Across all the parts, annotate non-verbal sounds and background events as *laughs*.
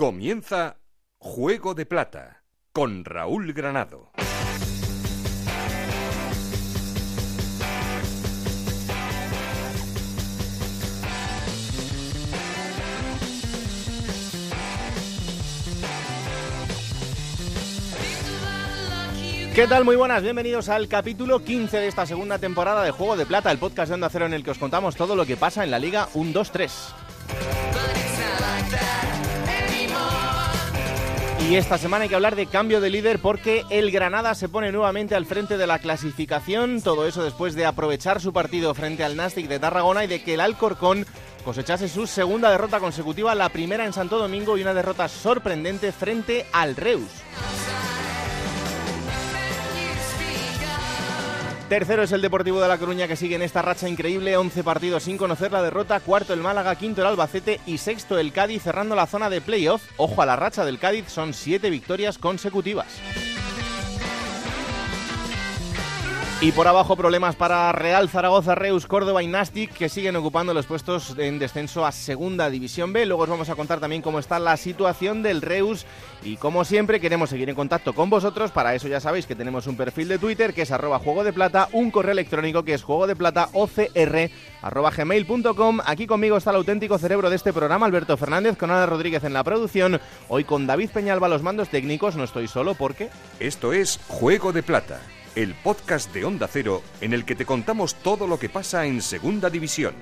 Comienza Juego de Plata con Raúl Granado. ¿Qué tal? Muy buenas, bienvenidos al capítulo 15 de esta segunda temporada de Juego de Plata, el podcast de Onda Cero en el que os contamos todo lo que pasa en la Liga 1-2-3. Y esta semana hay que hablar de cambio de líder porque el Granada se pone nuevamente al frente de la clasificación. Todo eso después de aprovechar su partido frente al Nastic de Tarragona y de que el Alcorcón cosechase su segunda derrota consecutiva, la primera en Santo Domingo y una derrota sorprendente frente al Reus. Tercero es el Deportivo de La Coruña que sigue en esta racha increíble, 11 partidos sin conocer la derrota, cuarto el Málaga, quinto el Albacete y sexto el Cádiz cerrando la zona de playoff. Ojo a la racha del Cádiz, son siete victorias consecutivas. Y por abajo problemas para Real Zaragoza, Reus, Córdoba y Nastic que siguen ocupando los puestos en descenso a Segunda División B. Luego os vamos a contar también cómo está la situación del Reus y como siempre queremos seguir en contacto con vosotros. Para eso ya sabéis que tenemos un perfil de Twitter que es arroba juego de plata, un correo electrónico que es juego de plata ocr. Aquí conmigo está el auténtico cerebro de este programa, Alberto Fernández, con Ana Rodríguez en la producción. Hoy con David Peñalba los mandos técnicos. No estoy solo porque... Esto es Juego de Plata el podcast de Onda Cero en el que te contamos todo lo que pasa en Segunda División.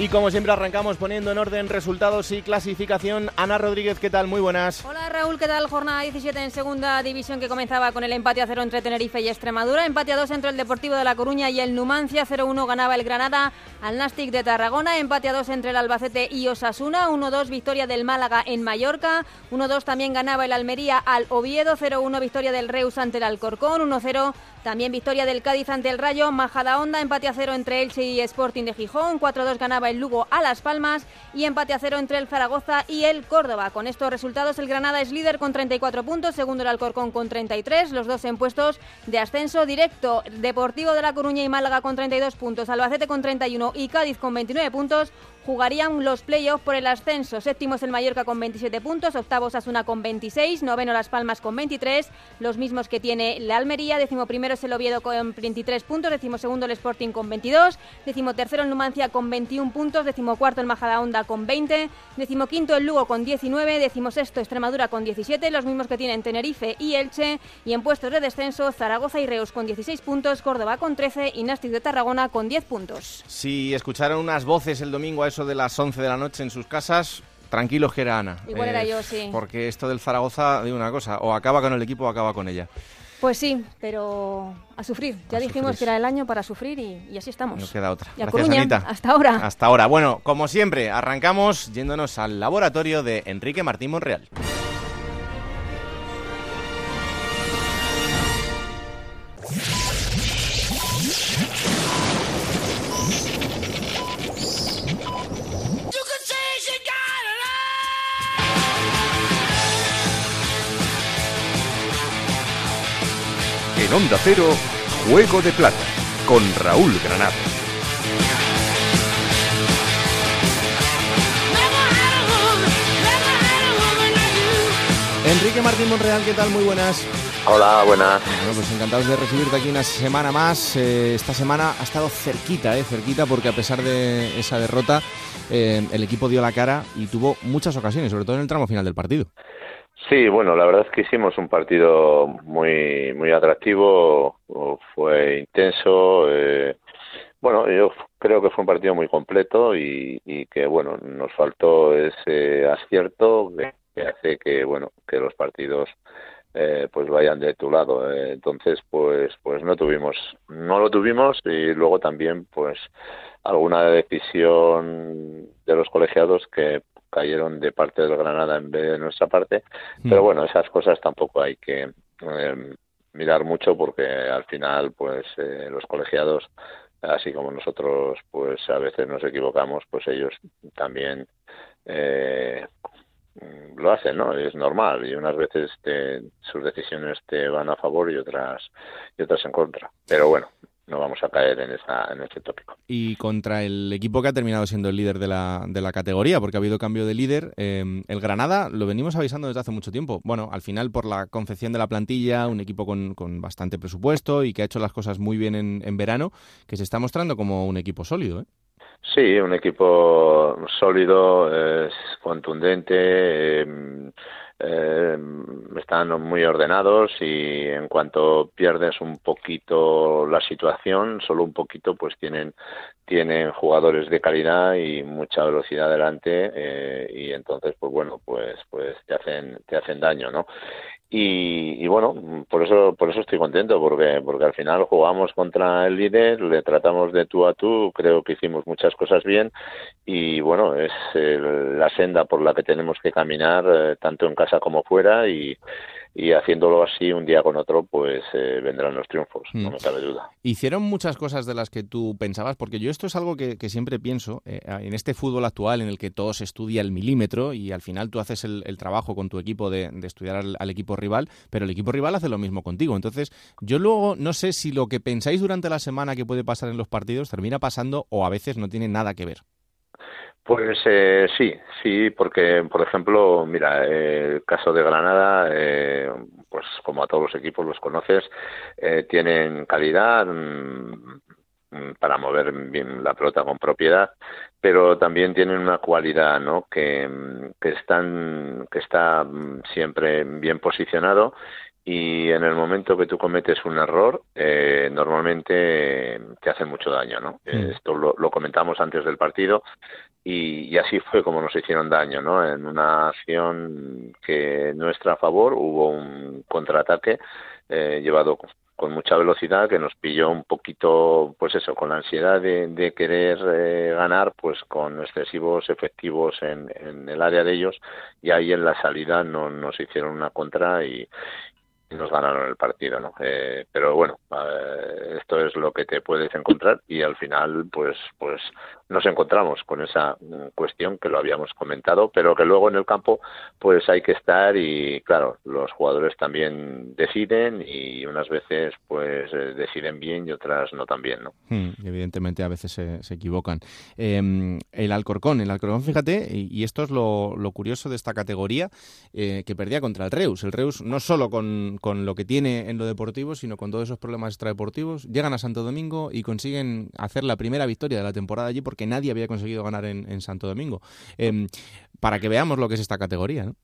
Y como siempre arrancamos poniendo en orden resultados y clasificación. Ana Rodríguez, ¿qué tal? Muy buenas. Hola Raúl, ¿qué tal? Jornada 17 en segunda división que comenzaba con el empate a cero entre Tenerife y Extremadura. Empate a dos entre el Deportivo de La Coruña y el Numancia. 0-1 ganaba el Granada al Nastic de Tarragona. Empate a dos entre el Albacete y Osasuna. 1-2 victoria del Málaga en Mallorca. 1-2 también ganaba el Almería al Oviedo. 0-1 victoria del Reus ante el Alcorcón. 1-0 también victoria del Cádiz ante el Rayo, Majada Honda, empate a cero entre Elche y Sporting de Gijón, 4-2 ganaba el Lugo a Las Palmas y empate a cero entre el Zaragoza y el Córdoba. Con estos resultados el Granada es líder con 34 puntos, segundo el Alcorcón con 33, los dos en puestos de ascenso directo. Deportivo de La Coruña y Málaga con 32 puntos, Albacete con 31 y Cádiz con 29 puntos jugarían los playoffs por el ascenso. Séptimo es el Mallorca con 27 puntos, octavo Asuna con 26, noveno Las Palmas con 23, los mismos que tiene la Almería, décimo primero es el Oviedo con 23 puntos, décimo segundo el Sporting con 22, décimo tercero el Numancia con 21 puntos, décimo cuarto el Majadahonda con 20, décimo quinto el Lugo con 19, décimo sexto Extremadura con 17, los mismos que tienen Tenerife y Elche, y en puestos de descenso Zaragoza y Reus con 16 puntos, Córdoba con 13 y Nastic de Tarragona con 10 puntos. Si escucharon unas voces el domingo a eso de las 11 de la noche en sus casas, tranquilos que era Ana. Igual era yo, sí. Porque esto del Zaragoza, digo una cosa, o acaba con el equipo o acaba con ella. Pues sí, pero a sufrir. Ya A dijimos sufrir. que era el año para sufrir y, y así estamos. No queda otra. Y a Gracias, Coruña, Anita. hasta ahora. Hasta ahora. Bueno, como siempre, arrancamos yéndonos al laboratorio de Enrique Martín Monreal. En Onda Cero, Juego de Plata con Raúl Granado. Enrique Martín Monreal, ¿qué tal? Muy buenas. Hola, buenas. Bueno, pues encantados de recibirte aquí una semana más. Eh, esta semana ha estado cerquita, eh, cerquita, porque a pesar de esa derrota, eh, el equipo dio la cara y tuvo muchas ocasiones, sobre todo en el tramo final del partido. Sí, bueno, la verdad es que hicimos un partido muy muy atractivo, fue intenso. eh, bueno, yo creo que fue un partido muy completo y, que bueno, nos faltó ese acierto que, que hace que bueno que los partidos eh, pues vayan de tu lado. eh. Entonces, pues pues no tuvimos no lo tuvimos y luego también pues alguna decisión de los colegiados que cayeron de parte del Granada en vez de nuestra parte. Pero bueno, esas cosas tampoco hay que eh, mirar mucho porque al final, pues eh, los colegiados, así como nosotros, pues a veces nos equivocamos, pues ellos también eh, lo hacen, ¿no? Es normal y unas veces te- sus decisiones te van a favor y otras y otras en contra. Pero bueno, no vamos a caer en, esa, en ese tópico. Y contra el equipo que ha terminado siendo el líder de la, de la categoría, porque ha habido cambio de líder, em, el Granada lo venimos avisando desde hace mucho tiempo. Bueno, al final por la confección de la plantilla, un equipo con, con bastante presupuesto y que ha hecho las cosas muy bien en, en verano, que se está mostrando como un equipo sólido. ¿eh? Sí, un equipo sólido, es contundente. Eh, eh, están muy ordenados y en cuanto pierdes un poquito la situación, solo un poquito, pues tienen tienen jugadores de calidad y mucha velocidad adelante eh, y entonces pues bueno pues pues te hacen te hacen daño no y, bueno, por eso, por eso estoy contento, porque, porque al final jugamos contra el líder, le tratamos de tú a tú, creo que hicimos muchas cosas bien y bueno, es la senda por la que tenemos que caminar, eh, tanto en casa como fuera y, y haciéndolo así un día con otro, pues eh, vendrán los triunfos, no mm. me cabe duda. Hicieron muchas cosas de las que tú pensabas, porque yo esto es algo que, siempre pienso, eh, en este fútbol actual en el que todo se estudia el milímetro y al final tú haces el, trabajo con tu equipo de, estudiar al, equipo rival, pero el equipo rival hace lo mismo contigo. Entonces, yo luego no sé si lo que pensáis durante la semana que puede pasar en los partidos termina pasando o a veces no tiene nada que ver. Pues eh, sí, sí, porque por ejemplo, mira, el caso de Granada, eh, pues como a todos los equipos los conoces, eh, tienen calidad mm, mm, para mover bien la pelota con propiedad, pero también tienen una cualidad, ¿no? Que, mm, que están, que está siempre bien posicionado y en el momento que tú cometes un error, eh, normalmente te hace mucho daño, ¿no? Esto lo, lo, comentamos antes del partido y, así fue como nos hicieron daño, ¿no? En una acción que nuestra a favor hubo un contraataque eh, llevado con mucha velocidad que nos pilló un poquito, pues eso, con la ansiedad de, querer eh, ganar, pues con excesivos efectivos en, en, el área de ellos y ahí en la salida no, nos hicieron una contra y, nos ganaron el partido, ¿no? Eh, pero bueno, eh, esto es lo que te puedes encontrar y al final, pues, pues nos encontramos con esa mm, cuestión que lo habíamos comentado, pero que luego en el campo, pues hay que estar y claro, los jugadores también deciden y unas veces, pues eh, deciden bien y otras no tan bien, ¿no? Hmm, evidentemente a veces se, equivocan. Em, el Alcorcón, el Alcorcón, fíjate, y, esto es lo, lo, curioso de esta categoría, que perdía contra el Reus. El Reus no solo con con lo que tiene en lo deportivo, sino con todos esos problemas extradeportivos, llegan a Santo Domingo y consiguen hacer la primera victoria de la temporada allí porque nadie había conseguido ganar en, Santo Domingo. Em, para que veamos lo que es esta categoría, ¿no?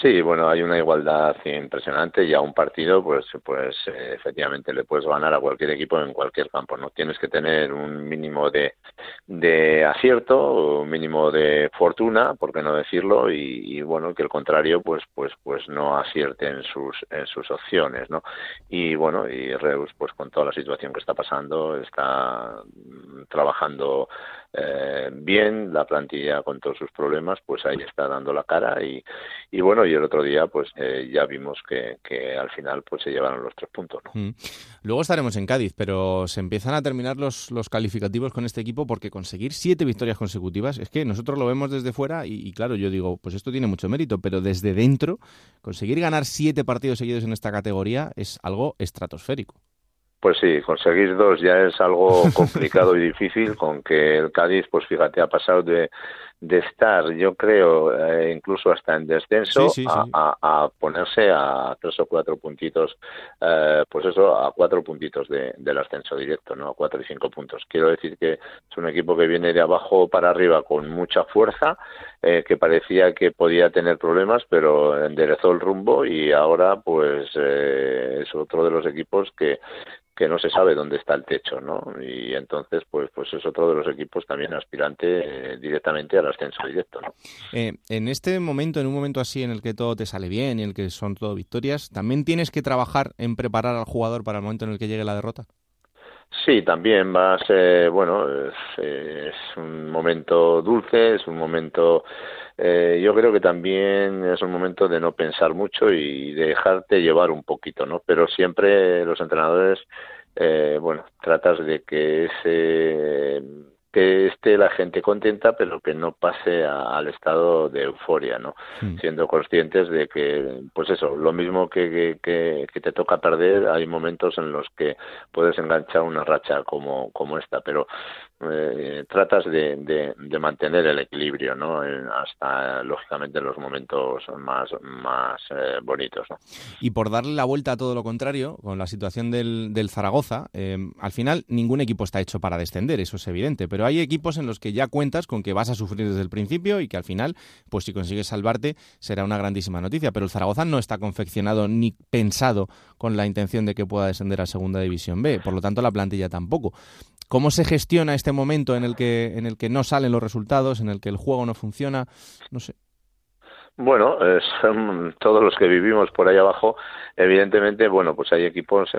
Sí, bueno, hay una igualdad impresionante y a un partido, pues, pues eh, efectivamente le puedes ganar a cualquier equipo en cualquier campo, ¿no? Tienes que tener un mínimo de, de acierto, un mínimo de fortuna, por qué no decirlo, y, bueno, que el contrario, pues, pues, pues no acierte en sus, en sus opciones, ¿no? Y bueno, y Reus, pues con toda la situación que está pasando, está trabajando eh, bien, la plantilla con todos sus problemas, pues ahí está dando la cara y, bueno, y el otro día pues eh, ya vimos que, que, al final pues se llevaron los tres puntos. Mm. Luego estaremos en Cádiz, pero se empiezan a terminar los, calificativos con este equipo porque conseguir siete victorias consecutivas es que nosotros lo vemos desde fuera y claro, yo digo, pues esto tiene mucho mérito, pero desde dentro conseguir ganar siete partidos seguidos en esta categoría es algo estratosférico. Pues sí, conseguir dos ya es algo *laughs* complicado y difícil, con que el Cádiz, pues fíjate, ha pasado de, de estar, yo creo, eh, incluso hasta en descenso, A, ponerse a tres o cuatro puntitos, eh, pues eso, a cuatro puntitos de, del ascenso directo, ¿no? A cuatro y cinco puntos. Quiero decir que es un equipo que viene de abajo para arriba con mucha fuerza, eh, que parecía que podía tener problemas, pero enderezó el rumbo y ahora, pues, es otro de los equipos que que no se sabe dónde está el techo, ¿no? Y entonces, pues, pues es otro de los equipos también aspirante eh, directamente al ascenso directo, ¿no? Eh, en este momento, en un momento así en el que todo te sale bien en el que son todo victorias, ¿también tienes que trabajar en preparar al jugador para el momento en el que llegue la derrota? Sí, también va a ser, bueno, es, un momento dulce, es un momento, eh, yo creo que también es un momento de no pensar mucho y dejarte llevar un poquito, ¿no? Pero siempre los entrenadores, eh, bueno, tratas de que ese que esté la gente contenta, pero que no pase al estado de euforia, ¿no? Hmm. Siendo conscientes de que, pues eso, lo mismo que, que, te toca perder, hay momentos en los que puedes enganchar una racha como, como esta, pero eh, tratas de, mantener el equilibrio, ¿no? hasta, lógicamente, los momentos más, eh, bonitos. Y por darle la vuelta a todo lo contrario, con la situación del, del Zaragoza, eh, al final ningún equipo está hecho para descender, eso es evidente, pero hay equipos en los que ya cuentas con que vas a sufrir desde el principio y que al final, pues si consigues salvarte, será una grandísima noticia. Pero el Zaragoza no está confeccionado ni pensado con la intención de que pueda descender a Segunda División B, por lo tanto la plantilla tampoco. ¿Cómo se gestiona este momento en el que en el que no salen los resultados, en el que el juego no funciona? No sé. Bueno, son todos los que vivimos por ahí abajo. Evidentemente, bueno, pues hay equipos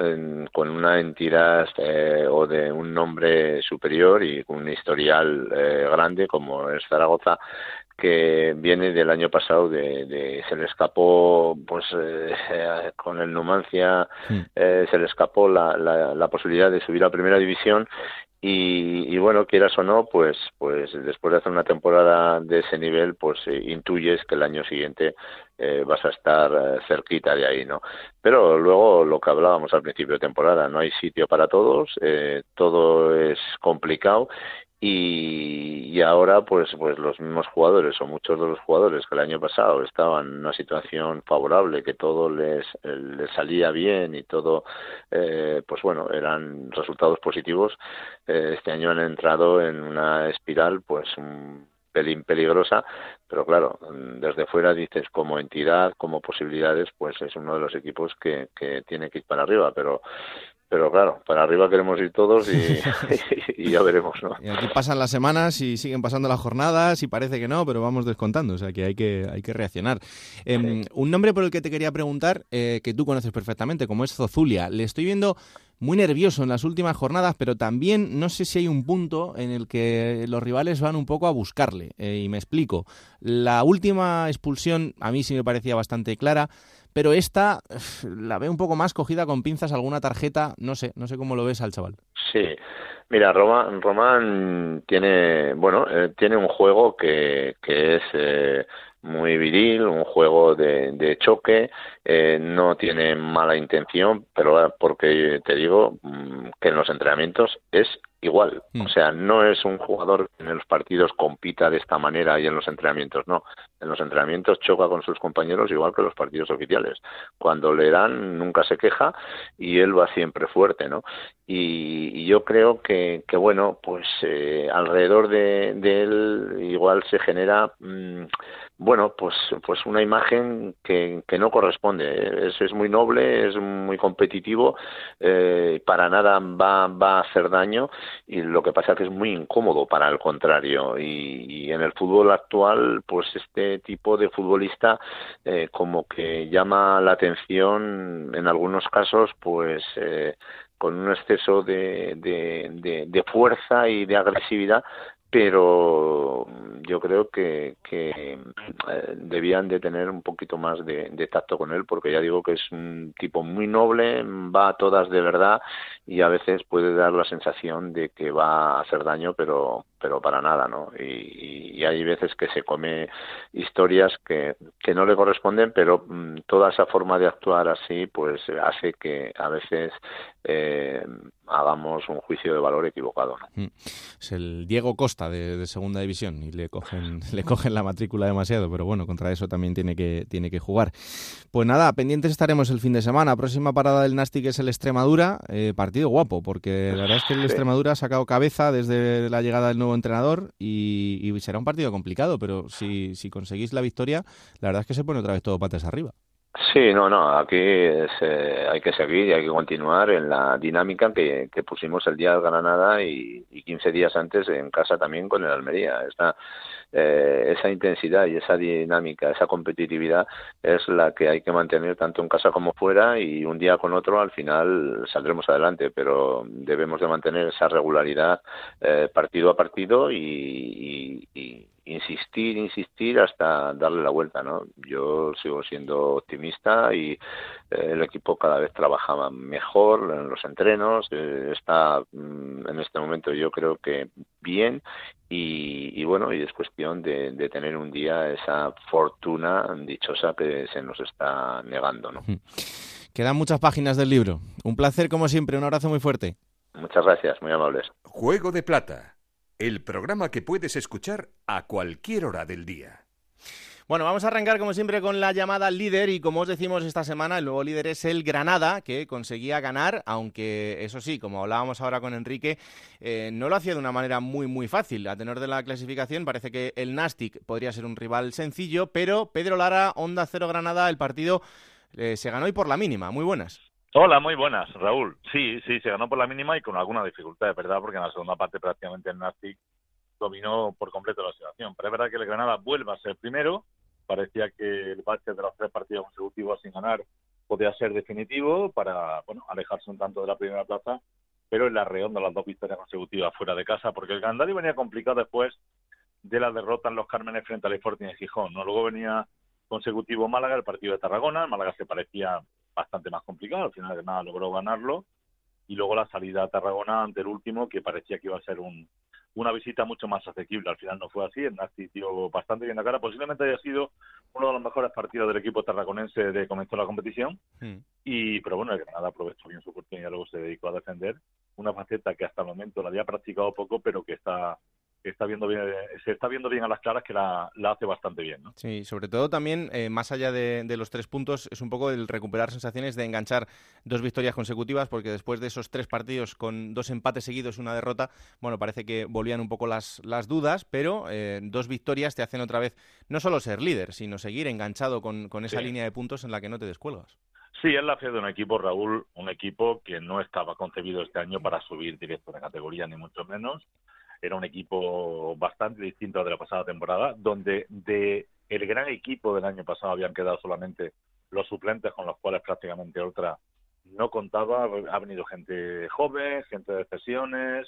con una entidad eh, o de un nombre superior y un historial eh, grande como es Zaragoza que viene del año pasado de, se le escapó pues eh, *laughs* con el Numancia hmm. se le escapó la, la, la, posibilidad de subir a primera división y, bueno, quieras o no, pues, pues después de hacer una temporada de ese nivel, pues eh, intuyes que el año siguiente eh, vas a estar eh, cerquita de ahí, ¿no? Pero luego lo que hablábamos al principio de temporada, no hay sitio para todos, todo es complicado y, ahora pues pues los mismos jugadores o muchos de los jugadores que el año pasado estaban en una situación favorable que todo les, les salía bien y todo eh, pues bueno eran resultados positivos eh, este año han entrado en una espiral pues un pelín peligrosa pero claro desde fuera dices como entidad como posibilidades pues es uno de los equipos que, que tiene que ir para arriba pero pero claro, para arriba queremos ir todos *laughs* *laughs* y, ya veremos, ¿no? Y aquí pasan las semanas y siguen pasando las jornadas y parece que no, pero vamos descontando, o sea que hay que, hay que reaccionar. Em, un nombre por el que te quería preguntar, eh, que tú conoces perfectamente, como es Zozulia. Le estoy viendo muy nervioso en las últimas jornadas, pero también no sé si hay un punto en el que los rivales van un poco a buscarle. Eh, y me explico. La última expulsión a mí sí me parecía bastante clara pero esta la veo un poco más cogida con pinzas alguna tarjeta, no sé, no sé cómo lo ves al chaval. Sí, mira, Román, Román tiene, bueno, eh, tiene un juego que, que es eh, muy viril, un juego de, de choque, eh, no tiene mala intención, pero porque te digo mm, que en los entrenamientos es igual. Mm. O sea, no es un jugador que en los partidos compita de esta manera y en los entrenamientos, no. En los entrenamientos choca con sus compañeros igual que los partidos oficiales. Cuando le dan, nunca se queja y él va siempre fuerte, ¿no? Y, yo creo que, que bueno, pues eh, alrededor de, él igual se genera, mm, bueno, pues, pues una imagen que, que no corresponde. Es, es muy noble, es muy competitivo, eh, para nada va, va a hacer daño y lo que pasa es que es muy incómodo para el contrario y, en el fútbol actual pues este tipo de futbolista eh, como que llama la atención en algunos casos pues eh, con un exceso de, de, fuerza y de agresividad pero yo creo que, que eh, debían de tener un poquito más de, de, tacto con él porque ya digo que es un tipo muy noble, va a todas de verdad y a veces puede dar la sensación de que va a hacer daño pero pero para nada, ¿no? Y, y hay veces que se come historias que, que no le corresponden, pero mm, toda esa forma de actuar así, pues hace que a veces eh, hagamos un juicio de valor equivocado. ¿no? Mm. Es el Diego Costa de, Segunda División y le cogen, *laughs* le cogen la matrícula demasiado, pero bueno, contra eso también tiene que, tiene que jugar. Pues nada, pendientes estaremos el fin de semana. Próxima parada del Nastic es el Extremadura, eh, partido guapo, porque la verdad es que el Extremadura ha sacado cabeza desde la llegada del nuevo entrenador y, será un partido complicado, pero si, si conseguís la victoria, la verdad es que se pone otra vez todo patas arriba. Sí, no, no, aquí eh, hay que seguir y hay que continuar en la dinámica que, que pusimos el día del Granada y, y 15 días antes en casa también con el Almería. Esta, eh, esa intensidad y esa dinámica, esa competitividad es la que hay que mantener tanto en casa como fuera y un día con otro al final saldremos adelante, pero debemos de mantener esa regularidad eh, partido a partido y, y insistir, insistir hasta darle la vuelta, ¿no? Yo sigo siendo optimista y eh, el equipo cada vez trabaja mejor en los entrenos, eh, está mm, en este momento yo creo que bien y, bueno, y es cuestión de, de, tener un día esa fortuna dichosa que se nos está negando, ¿no? Quedan muchas páginas del libro. Un placer como siempre, un abrazo muy fuerte. Muchas gracias, muy amables. Juego de Plata, el programa que puedes escuchar a cualquier hora del día. Bueno, vamos a arrancar como siempre con la llamada líder y como os decimos esta semana, el nuevo líder es el Granada, que conseguía ganar, aunque eso sí, como hablábamos ahora con Enrique, eh, no lo hacía de una manera muy muy fácil. A tenor de la clasificación parece que el Nastic podría ser un rival sencillo, pero Pedro Lara, Onda Cero Granada, el partido eh, se ganó y por la mínima. Muy buenas. Hola, muy buenas, Raúl. Sí, sí, se ganó por la mínima y con alguna dificultad, de verdad, porque en la segunda parte prácticamente el Nastic dominó por completo la situación. Pero es verdad que el Granada vuelve a ser primero. Parecía que el básquet de los tres partidos consecutivos sin ganar podía ser definitivo para bueno alejarse un tanto de la primera plaza, pero en la redonda las dos victorias consecutivas fuera de casa, porque el calendario venía complicado después de la derrota en los Cármenes frente al Sporting de Gijón. ¿no? Luego venía consecutivo Málaga, el partido de Tarragona. Málaga se parecía bastante más complicado, al final de nada logró ganarlo. Y luego la salida a Tarragona ante el último, que parecía que iba a ser un, una visita mucho más asequible. Al final no fue así, el Nasti dio bastante bien la cara. Posiblemente haya sido uno de los mejores partidos del equipo tarraconense de comenzó la competición. Hmm. Y, pero bueno, el Granada aprovechó bien su oportunidad, luego se dedicó a defender una faceta que hasta el momento la había practicado poco, pero que está está viendo bien, se está viendo bien a las claras que la, hace bastante bien. ¿no? Sí, sobre todo también, eh, más allá de, los tres puntos, es un poco el recuperar sensaciones de enganchar dos victorias consecutivas, porque después de esos tres partidos con dos empates seguidos y una derrota, bueno, parece que volvían un poco las, las dudas, pero eh, dos victorias te hacen otra vez no solo ser líder, sino seguir enganchado con, con esa línea de puntos en la que no te descuelgas. Sí, es la fe de un equipo, Raúl, un equipo que no estaba concebido este año para subir directo de categoría, ni mucho menos era un equipo bastante distinto al de la pasada temporada, donde de el gran equipo del año pasado habían quedado solamente los suplentes con los cuales prácticamente otra no contaba. Ha venido gente joven, gente de cesiones,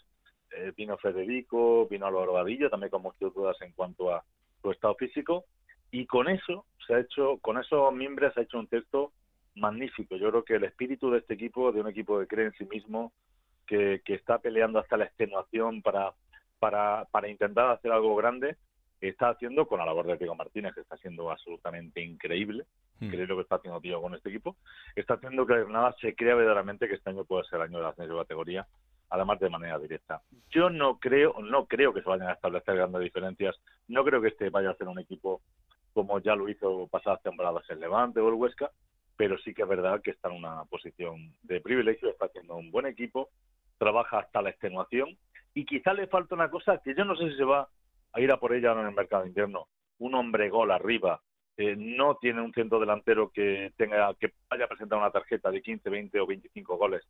eh, vino Federico, vino Álvaro Vadillo, también con muchas dudas en cuanto a su estado físico. Y con eso se ha hecho, con esos miembros se ha hecho un texto magnífico. Yo creo que el espíritu de este equipo, de un equipo que cree en sí mismo, que, que está peleando hasta la extenuación para para, para intentar hacer algo grande, está haciendo con la labor de Diego Martínez, que está siendo absolutamente increíble, mm. creo lo que está haciendo Diego con este equipo, está haciendo que Granada se crea verdaderamente que este año puede ser el año de la ascenso de categoría, además de manera directa. Yo no creo, no creo que se vayan a establecer grandes diferencias, no creo que este vaya a ser un equipo como ya lo hizo pasadas temporadas el Levante o el Huesca, pero sí que es verdad que está en una posición de privilegio, está haciendo un buen equipo, trabaja hasta la extenuación y quizá le falta una cosa que yo no sé si se va a ir a por ella en el mercado interno. Un hombre gol arriba. No tiene un centro delantero que tenga que vaya a presentar una tarjeta de 15, 20 o 25 goles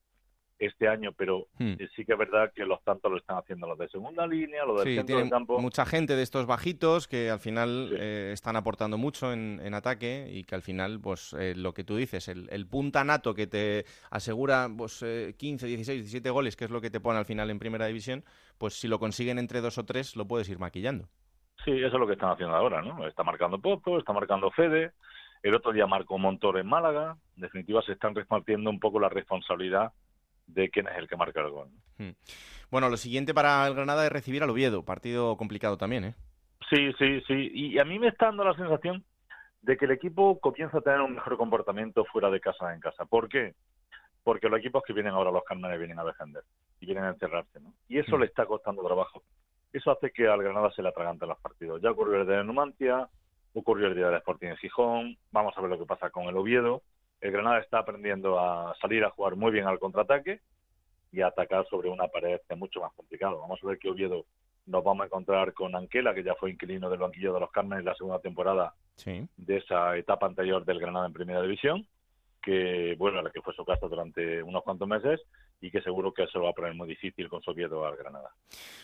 este año, pero hmm. eh, sí que es verdad que los tantos lo están haciendo los de segunda línea, los del centro del campo. Mucha gente de estos bajitos que al final eh, están aportando mucho en, ataque y que al final, pues eh, lo que tú dices, el, el, punta nato que te asegura pues, 15, 16, 17 goles, que es lo que te pone al final en primera división, pues si lo consiguen entre dos o tres, lo puedes ir maquillando. Sí, eso es lo que están haciendo ahora, ¿no? Está marcando Popo, está marcando Fede, el otro día marcó Montor en Málaga. En definitiva, se están repartiendo un poco la responsabilidad de quién es el que marca el gol. Hmm. Bueno, lo siguiente para el Granada es recibir al Oviedo, partido complicado también, ¿eh? Sí, sí, sí. Y a mí me está dando la sensación de que el equipo comienza a tener un mejor comportamiento fuera de casa en casa. ¿Por qué? Porque los equipos que vienen ahora, los Cármenes, vienen a defender y vienen a encerrarse, ¿no? Y eso hmm. le está costando trabajo. Eso hace que al Granada se le atragante los partidos. Ya ocurrió el día de Numancia, ocurrió el día del Sporting en Gijón, vamos a ver lo que pasa con el Oviedo el Granada está aprendiendo a salir a jugar muy bien al contraataque y a atacar sobre una pared que es mucho más complicado. Vamos a ver qué Oviedo nos vamos a encontrar con Anquela, que ya fue inquilino del banquillo de los Carmen en la segunda temporada de esa etapa anterior del Granada en Primera División, que bueno, a la que fue su casa durante unos cuantos meses y que seguro que se lo va a poner muy difícil con su Oviedo al Granada.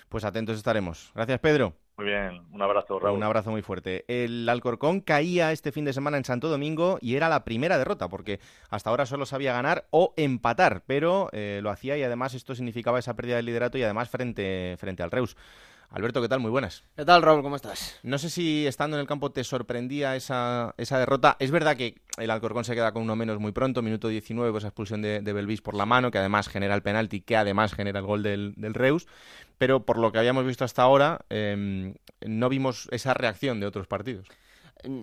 Pues atentos estaremos. Gracias, Pedro. Muy bien, un abrazo, Raúl. Un abrazo muy fuerte. El Alcorcón caía este fin de semana en Santo Domingo y era la primera derrota, porque hasta ahora solo sabía ganar o empatar, pero eh, lo hacía y además esto significaba esa pérdida de liderato y además frente, frente al Reus. Alberto, ¿qué tal? Muy buenas. ¿Qué tal, Raúl? ¿Cómo estás? No sé si estando en el campo te sorprendía esa, esa derrota. Es verdad que el Alcorcón se queda con uno menos muy pronto, minuto 19, con esa expulsión de, de Belvis por la mano, que además genera el penalti, que además genera el gol del, del Reus. Pero por lo que habíamos visto hasta ahora, eh, no vimos esa reacción de otros partidos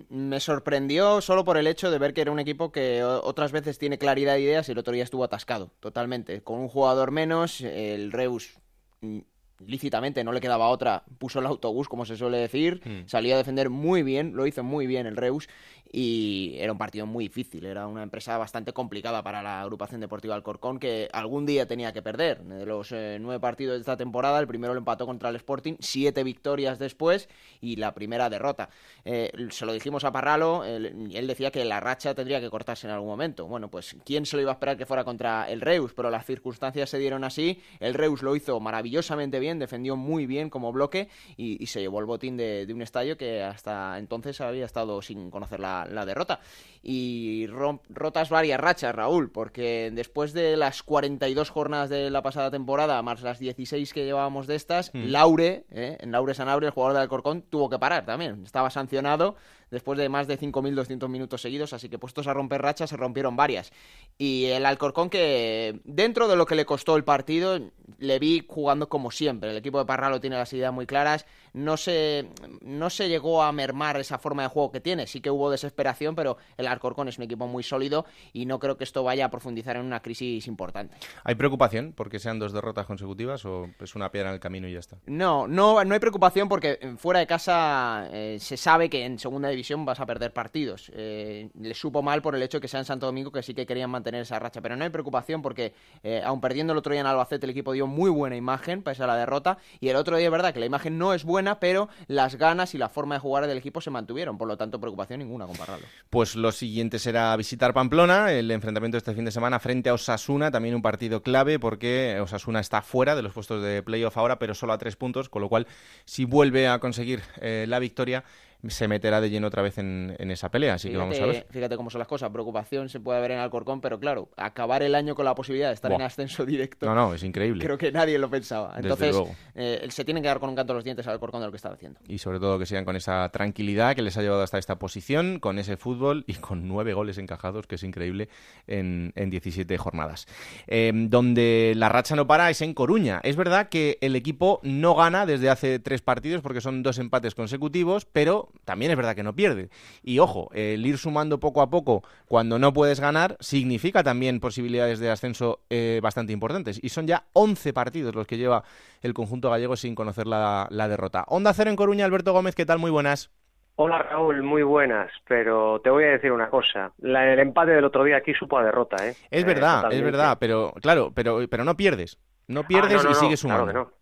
me sorprendió solo por el hecho de ver que era un equipo que otras veces tiene claridad de ideas y el otro día estuvo atascado, totalmente. Con un jugador menos, el Reus mm, lícitamente no le quedaba otra, puso el autobús, como se suele decir, mm. salió a defender muy bien, lo hizo muy bien el Reus y era un partido muy difícil, era una empresa bastante complicada para la agrupación deportiva Alcorcón que algún día tenía que perder. De los eh, nueve partidos de esta temporada, el primero lo empató contra el Sporting, siete victorias después y la primera derrota. Eh, se lo dijimos a Parralo, él, él, decía que la racha tendría que cortarse en algún momento. Bueno, pues quién se lo iba a esperar que fuera contra el Reus, pero las circunstancias se dieron así. El Reus lo hizo maravillosamente bien, defendió muy bien como bloque y, y se llevó el botín de, de un estadio que hasta entonces había estado sin conocer la la, derrota. Y rotas varias rachas, Raúl, porque después de las 42 jornadas de la pasada temporada, más las 16 que llevábamos de estas, mm. Laure, eh, en Laure Sanabre, el jugador del Alcorcón, tuvo que parar también. Estaba sancionado después de más de 5.200 minutos seguidos, así que puestos a romper rachas se rompieron varias. Y el Alcorcón que dentro de lo que le costó el partido, le vi jugando como siempre. El equipo de Parralo tiene las ideas muy claras, no se, no se llegó a mermar esa forma de juego que tiene, sí que hubo desesperación, pero el Alcorcón es un equipo muy sólido y no creo que esto vaya a profundizar en una crisis importante. ¿Hay preocupación porque sean dos derrotas consecutivas o es una piedra en el camino y ya está? No, no, no hay preocupación porque fuera de casa eh, se sabe que en segunda división vas a perder partidos. Eh, le supo mal por el hecho de que sea en Santo Domingo que sí que querían mantener esa racha, pero no hay preocupación porque eh, aun perdiendo el otro día en Albacete el equipo dio muy buena imagen pese a la derrota y el otro día es verdad que la imagen no es buena, pero las ganas y la forma de jugar del equipo se mantuvieron, por lo tanto preocupación ninguna compararlo. Pues lo siguiente será visitar Pamplona, el enfrentamiento este fin de semana frente a Osasuna, también un partido clave porque Osasuna está fuera de los puestos de playoff ahora, pero solo a tres puntos, con lo cual si vuelve a conseguir eh, la victoria se meterá de lleno otra vez en, esa pelea. Así que vamos a ver. Fíjate cómo son las cosas. Preocupación se puede haber en Alcorcón, pero claro, acabar el año con la posibilidad de estar en ascenso directo. No, no, es increíble. Creo que nadie lo pensaba. Entonces, eh, se tienen que dar con un canto los dientes al Alcorcón de lo que estaba haciendo. Y sobre todo que sigan con esa tranquilidad que les ha llevado hasta esta posición, con ese fútbol y con nueve goles encajados, que es increíble, en, en 17 jornadas. Em, donde la racha no para es en Coruña. Es verdad que el equipo no gana desde hace tres partidos porque son dos empates consecutivos, pero también es verdad que no pierde. Y ojo, el ir sumando poco a poco cuando no puedes ganar significa también posibilidades de ascenso eh, bastante importantes. Y son ya 11 partidos los que lleva el conjunto gallego sin conocer la, derrota. Onda Cero en Coruña, Alberto Gómez, ¿qué tal? Muy buenas. Hola Raúl, muy buenas, pero te voy a decir una cosa. el empate del otro día aquí supo a derrota, ¿eh? Es verdad, es verdad, pero claro, pero, pero no pierdes. No pierdes ah, y sigues sumando.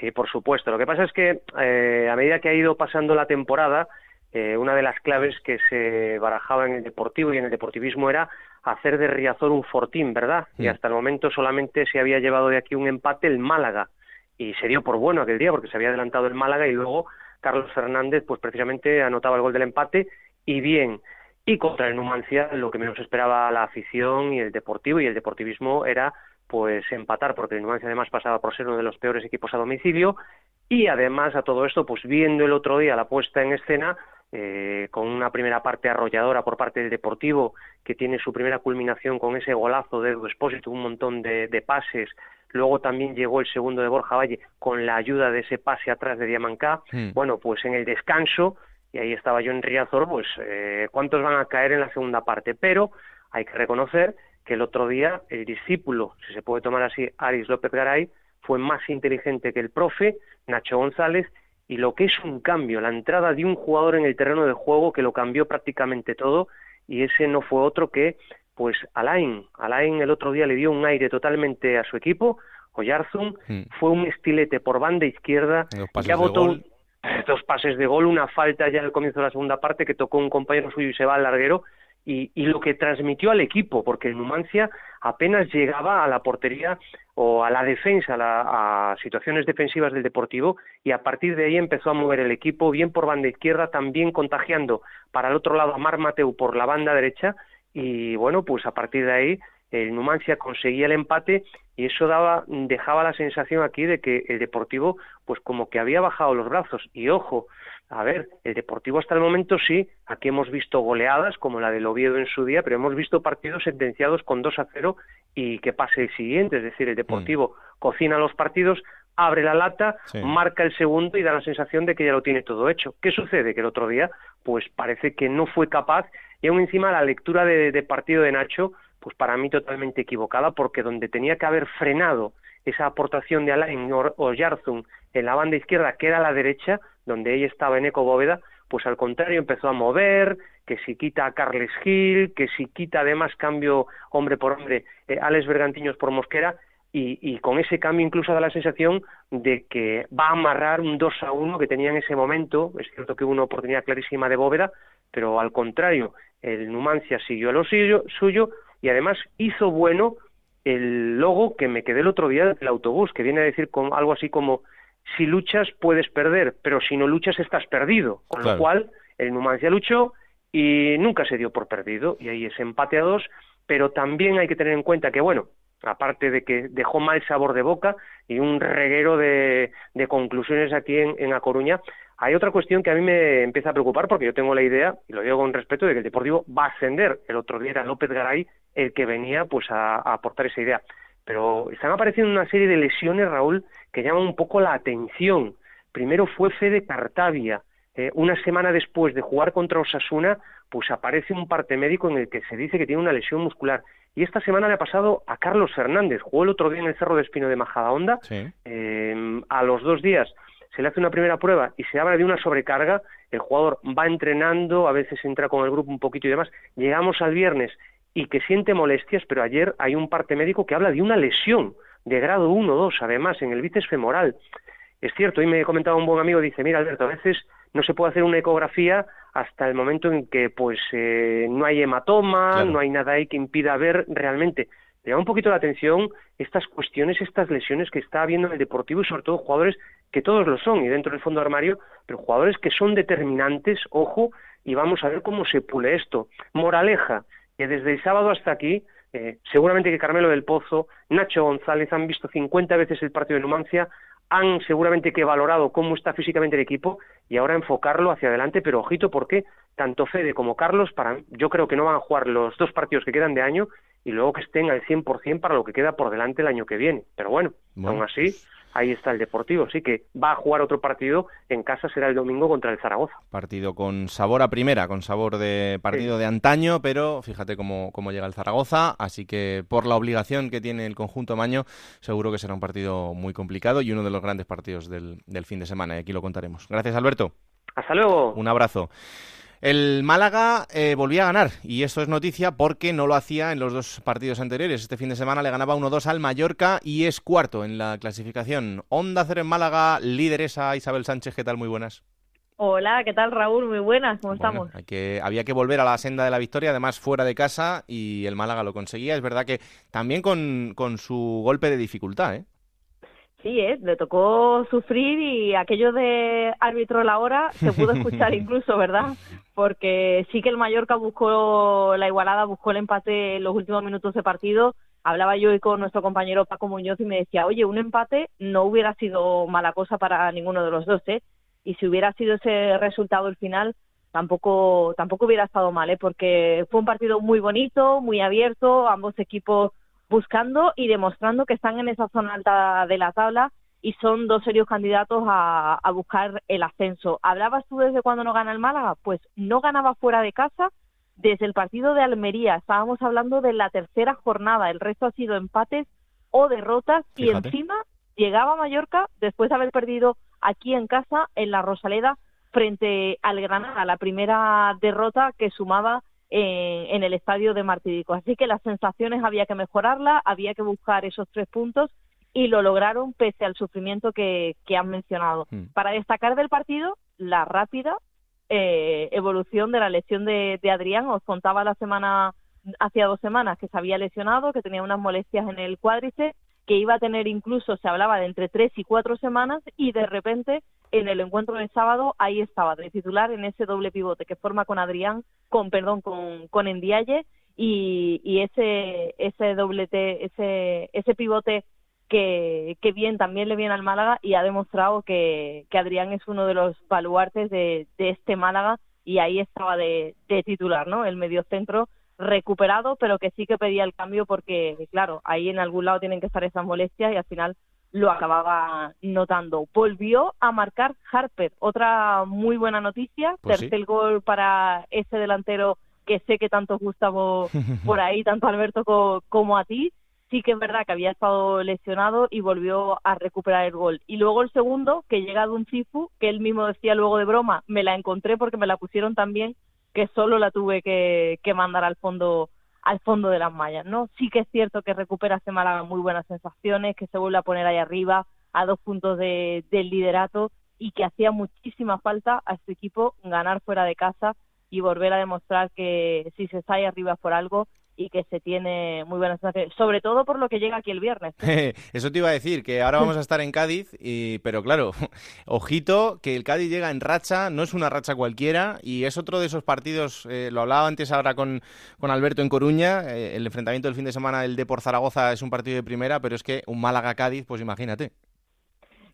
Sí, por supuesto. Lo que pasa es que eh, a medida que ha ido pasando la temporada, eh, una de las claves que se barajaba en el deportivo y en el deportivismo era hacer de Riazor un fortín, ¿verdad? Y hasta el momento solamente se había llevado de aquí un empate el Málaga y se dio por bueno aquel día porque se había adelantado el Málaga y luego Carlos Fernández pues precisamente anotaba el gol del empate y bien. Y contra el Numancia lo que menos esperaba la afición y el deportivo y el deportivismo era pues empatar porque el Numancia además pasaba por ser uno de los peores equipos a domicilio y además a todo esto pues viendo el otro día la puesta en escena eh, con una primera parte arrolladora por parte del Deportivo, que tiene su primera culminación con ese golazo de Edu Espósito, un montón de, pases. Luego también llegó el segundo de Borja Valle con la ayuda de ese pase atrás de Diamancá. Hmm. Bueno, pues en el descanso, y ahí estaba yo en Riazor, pues eh, cuántos van a caer en la segunda parte. Pero hay que reconocer que el otro día el discípulo, si se puede tomar así, Aris López Garay, fue más inteligente que el profe, Nacho González, y lo que es un cambio, la entrada de un jugador en el terreno de juego que lo cambió prácticamente todo y ese no fue otro que pues Alain. Alain el otro día le dio un aire totalmente a su equipo, Oyarzun, hmm. fue un estilete por banda izquierda, ya votó dos pases de gol, una falta ya al comienzo de la segunda parte que tocó un compañero suyo y se va al larguero y, lo que transmitió al equipo, porque Numancia apenas llegaba a la portería o a la defensa, a, situaciones defensivas del Deportivo, y a partir de ahí empezó a mover el equipo, bien por banda izquierda, también contagiando para el otro lado a Mar Mateu por la banda derecha, y bueno, pues a partir de ahí el Numancia conseguía el empate y eso daba, dejaba la sensación aquí de que el Deportivo, pues como que había bajado los brazos. Y ojo, a ver, el Deportivo hasta el momento sí, aquí hemos visto goleadas como la del Oviedo en su día, pero hemos visto partidos sentenciados con 2 a 0 y que pase el siguiente, es decir, el Deportivo mm. cocina los partidos, abre la lata, marca el segundo y da la sensación de que ya lo tiene todo hecho. ¿Qué sucede? Que el otro día, pues parece que no fue capaz y aún encima la lectura de, partido de Nacho, pues para mí totalmente equivocada, porque donde tenía que haber frenado esa aportación de Alain o Yarzun en la banda izquierda, que era la derecha, donde ella estaba en Eco Bóveda, pues al contrario empezó a mover, que si quita a Carles Gil, que si quita además cambio hombre por hombre eh, Alex Bergantiños por Mosquera, y, con ese cambio incluso da la sensación de que va a amarrar un 2 a 1 que tenía en ese momento, es cierto que hubo una oportunidad clarísima de Bóveda, pero al contrario, el Numancia siguió a lo suyo, suyo y además hizo bueno el logo que me quedé el otro día del autobús, que viene a decir con algo así como si luchas puedes perder, pero si no luchas estás perdido. Con lo cual, el Numancia luchó y nunca se dio por perdido, y ahí es empate a dos, pero también hay que tener en cuenta que, bueno, aparte de que dejó mal sabor de boca y un reguero de, conclusiones aquí en, en A Coruña, hay otra cuestión que a mí me empieza a preocupar porque yo tengo la idea, y lo digo con respeto, de que el Deportivo va a ascender. El otro día era López Garay el que venía pues a aportar esa idea pero están apareciendo una serie de lesiones, Raúl, que llaman un poco la atención. Primero fue Fede Cartavia. Eh, una semana después de jugar contra Osasuna, pues aparece un parte médico en el que se dice que tiene una lesión muscular. Y esta semana le ha pasado a Carlos Fernández. Jugó el otro día en el Cerro de Espino de Majadahonda. Eh, a los dos días se le hace una primera prueba y se habla de una sobrecarga. El jugador va entrenando, a veces entra con el grupo un poquito y demás. Llegamos al viernes y que siente molestias, pero ayer hay un parte médico que habla de una lesión de grado 1 o 2, además, en el bíceps femoral. Es cierto, hoy me comentaba un buen amigo, dice, mira Alberto, a veces no se puede hacer una ecografía hasta el momento en que pues eh, no hay hematoma, no hay nada ahí que impida ver realmente. Le llama un poquito la atención estas cuestiones, estas lesiones que está habiendo en el deportivo y sobre todo jugadores que todos lo son y dentro del fondo armario, pero jugadores que son determinantes, ojo, y vamos a ver cómo se pule esto. Moraleja, que desde el sábado hasta aquí, eh, seguramente que Carmelo del Pozo, Nacho González han visto 50 veces el partido de Numancia, han seguramente que valorado cómo está físicamente el equipo y ahora enfocarlo hacia adelante, pero ojito porque tanto Fede como Carlos, para, yo creo que no van a jugar los dos partidos que quedan de año y luego que estén al 100% para lo que queda por delante el año que viene. Pero bueno. aún así, ahí está el Deportivo. Así que va a jugar otro partido en casa, será el domingo contra el Zaragoza. Partido con sabor a primera, con sabor de partido de antaño, pero fíjate cómo, cómo llega el Zaragoza. Así que por la obligación que tiene el conjunto Maño, seguro que será un partido muy complicado y uno de los grandes partidos del, del fin de semana. Y aquí lo contaremos. Gracias, Alberto. Hasta luego. Un abrazo. El Málaga eh, volvía a ganar y esto es noticia porque no lo hacía en los dos partidos anteriores. Este fin de semana le ganaba 1-2 al Mallorca y es cuarto en la clasificación. Onda Cero en Málaga, líderesa Isabel Sánchez, ¿qué tal? Muy buenas. Hola, ¿qué tal Raúl? Muy buenas, ¿cómo estamos? que, había que volver a la senda de la victoria, además fuera de casa y el Málaga lo conseguía. Es verdad que también con, con su golpe de dificultad, ¿eh? Sí, ¿eh? le tocó sufrir y aquello de árbitro la hora se pudo escuchar *laughs* incluso, ¿verdad? Porque sí que el Mallorca buscó la igualada, buscó el empate en los últimos minutos de partido. Hablaba yo hoy con nuestro compañero Paco Muñoz y me decía, oye, un empate no hubiera sido mala cosa para ninguno de los dos, ¿eh? Y si hubiera sido ese resultado el final, tampoco, tampoco hubiera estado mal, ¿eh? Porque fue un partido muy bonito, muy abierto, ambos equipos buscando y demostrando que están en esa zona alta de la tabla y son dos serios candidatos a, buscar el ascenso. ¿Hablabas tú desde cuando no gana el Málaga? Pues no ganaba fuera de casa desde el partido de Almería. Estábamos hablando de la tercera jornada. El resto ha sido empates o derrotas y encima llegaba a Mallorca después de haber perdido aquí en casa en la Rosaleda frente al Granada, la primera derrota que sumaba en, el estadio de Martírico. Así que las sensaciones había que mejorarlas, había que buscar esos tres puntos y lo lograron pese al sufrimiento que, han mencionado. Mm. Para destacar del partido, la rápida eh, evolución de la lesión de, de Adrián. Os contaba la semana, hacía dos semanas, que se había lesionado, que tenía unas molestias en el cuádriceps que iba a tener incluso, se hablaba de entre tres y cuatro semanas, y de repente en el encuentro del sábado ahí estaba de titular en ese doble pivote que forma con Adrián, con perdón, con, con Endiaye y, y ese, ese doblete, ese, ese pivote que, que, bien, también le viene al Málaga y ha demostrado que, que Adrián es uno de los baluartes de, de este Málaga y ahí estaba de, de titular, ¿no? El mediocentro recuperado, pero que sí que pedía el cambio porque, claro, ahí en algún lado tienen que estar esas molestias y al final lo acababa notando. Volvió a marcar Harper, otra muy buena noticia, Pues tercer gol para ese delantero que sé que tanto Gustavo *laughs* por ahí, tanto Alberto co como a ti. Sí que es verdad que había estado lesionado y volvió a recuperar el gol. Y luego el segundo, que llega de un Cifu, que él mismo decía luego de broma, me la encontré porque me la pusieron también, que solo la tuve que, que mandar al fondo al fondo de las mallas, ¿no? Sí que es cierto que recupera este Málaga muy buenas sensaciones, que se vuelve a poner ahí arriba, a dos puntos de, del liderato, y que hacía muchísima falta a este equipo ganar fuera de casa y volver a demostrar que si se está ahí arriba por algo y que se tiene muy buenas sensaciones, sobre todo por lo que llega aquí el viernes. *laughs* Eso te iba a decir, que ahora vamos a estar en Cádiz, y, pero claro, *laughs* ojito, que el Cádiz llega en racha, no es una racha cualquiera, y es otro de esos partidos, eh, lo hablaba antes ahora con, con Alberto en Coruña, eh, el enfrentamiento del fin de semana del Depor Zaragoza es un partido de primera, pero es que un Málaga-Cádiz, pues imagínate.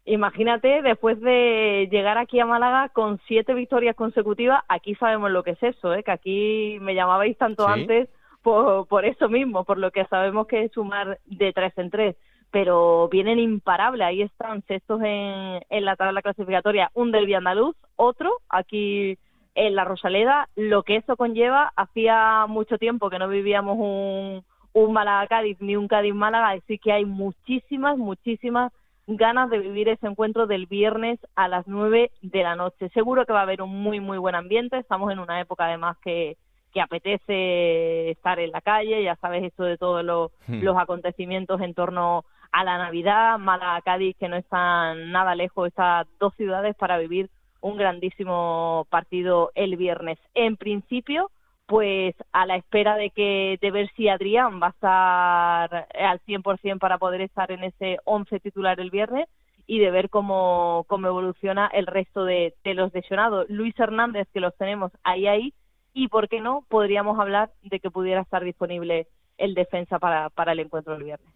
Imagínate, después de llegar aquí a Málaga con siete victorias consecutivas, aquí sabemos lo que es eso, ¿eh? que aquí me llamabais tanto ¿Sí? antes por, por eso mismo, por lo que sabemos que es sumar de tres en tres, pero vienen imparables, ahí están sextos en, en la tabla clasificatoria, un del andaluz, otro aquí en la Rosaleda, lo que eso conlleva, hacía mucho tiempo que no vivíamos un, un Málaga-Cádiz ni un Cádiz-Málaga, así que hay muchísimas, muchísimas ganas de vivir ese encuentro del viernes a las nueve de la noche. Seguro que va a haber un muy, muy buen ambiente, estamos en una época además que que apetece estar en la calle, ya sabes esto de todos los, Hmm. los acontecimientos en torno a la Navidad, Málaga, Cádiz, que no están nada lejos estas dos ciudades para vivir un grandísimo partido el viernes. En principio, pues a la espera de que de ver si Adrián va a estar al 100% para poder estar en ese 11 titular el viernes y de ver cómo, cómo evoluciona el resto de, de los lesionados. Luis Hernández, que los tenemos ahí, ahí, y por qué no, podríamos hablar de que pudiera estar disponible el defensa para, para el encuentro del viernes.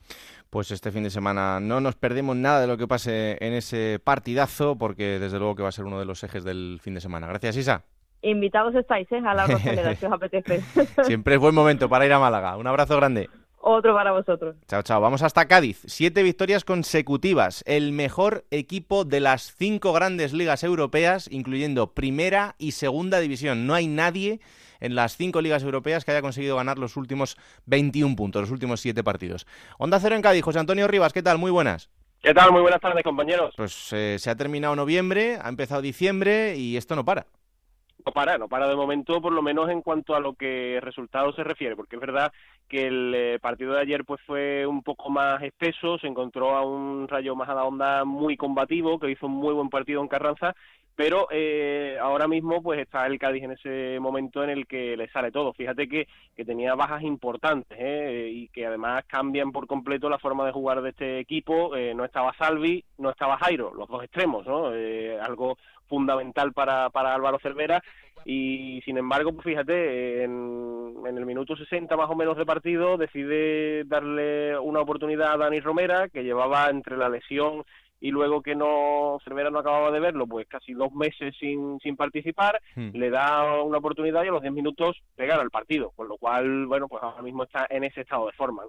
Pues este fin de semana no nos perdemos nada de lo que pase en ese partidazo, porque desde luego que va a ser uno de los ejes del fin de semana. Gracias, Isa. Invitados estáis, ¿eh? A la *laughs* Rosaleda, si os apetece. Siempre es buen momento para ir a Málaga. Un abrazo grande. Otro para vosotros. Chao, chao. Vamos hasta Cádiz. Siete victorias consecutivas. El mejor equipo de las cinco grandes ligas europeas, incluyendo primera y segunda división. No hay nadie en las cinco ligas europeas que haya conseguido ganar los últimos 21 puntos, los últimos siete partidos. Onda Cero en Cádiz. José Antonio Rivas, ¿qué tal? Muy buenas. ¿Qué tal? Muy buenas tardes, compañeros. Pues eh, se ha terminado noviembre, ha empezado diciembre y esto no para. No para, no para de momento, por lo menos en cuanto a lo que resultados se refiere, porque es verdad que el eh, partido de ayer pues fue un poco más espeso, se encontró a un Rayo Majadahonda muy combativo, que hizo un muy buen partido en Carranza, pero eh, ahora mismo pues está el Cádiz en ese momento en el que le sale todo. Fíjate que, que tenía bajas importantes ¿eh? y que además cambian por completo la forma de jugar de este equipo. Eh, no estaba Salvi, no estaba Jairo, los dos extremos, ¿no? Eh, algo fundamental para, para Álvaro Cervera y sin embargo, pues fíjate, en, en, el minuto 60 más o menos de partido decide darle una oportunidad a Dani Romera, que llevaba entre la lesión y luego que no Cervera no acababa de verlo, pues casi dos meses sin, sin participar, Hmm. le da una oportunidad y a los 10 minutos le gana el partido, con lo cual, bueno, pues ahora mismo está en ese estado de forma.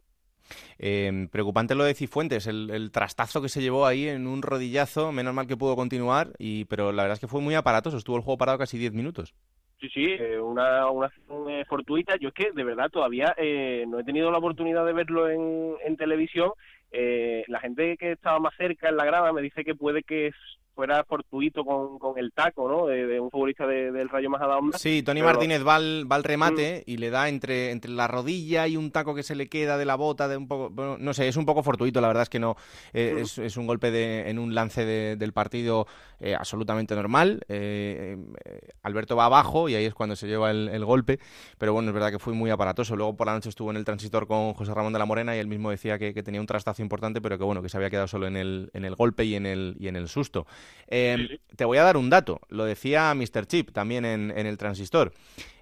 Eh, preocupante lo de Cifuentes, el, el, trastazo que se llevó ahí en un rodillazo, menos mal que pudo continuar, y pero la verdad es que fue muy aparatoso, estuvo el juego parado casi 10 minutos. Sí, sí, eh, una, una, una, fortuita. Yo es que de verdad todavía eh, no he tenido la oportunidad de verlo en, en televisión. Eh, la gente que estaba más cerca en la grada me dice que puede que fuera fortuito con, con el taco, ¿no? De, de un futbolista de, del Rayo Majadahonda. Sí, Tony pero... Martínez va al, va al remate mm. y le da entre, entre la rodilla y un taco que se le queda de la bota, de un poco, bueno, no sé, es un poco fortuito, la verdad es que no, eh, mm. es, es, un golpe de, en un lance de, del partido eh, absolutamente normal. Eh, Alberto va abajo y ahí es cuando se lleva el, el, golpe, pero bueno, es verdad que fue muy aparatoso. Luego por la noche estuvo en el transitor con José Ramón de la Morena y él mismo decía que, que tenía un trastazo importante, pero que bueno, que se había quedado solo en el, en el golpe y en el, y en el susto. Eh, sí. Te voy a dar un dato, lo decía Mr. Chip también en, en el transistor.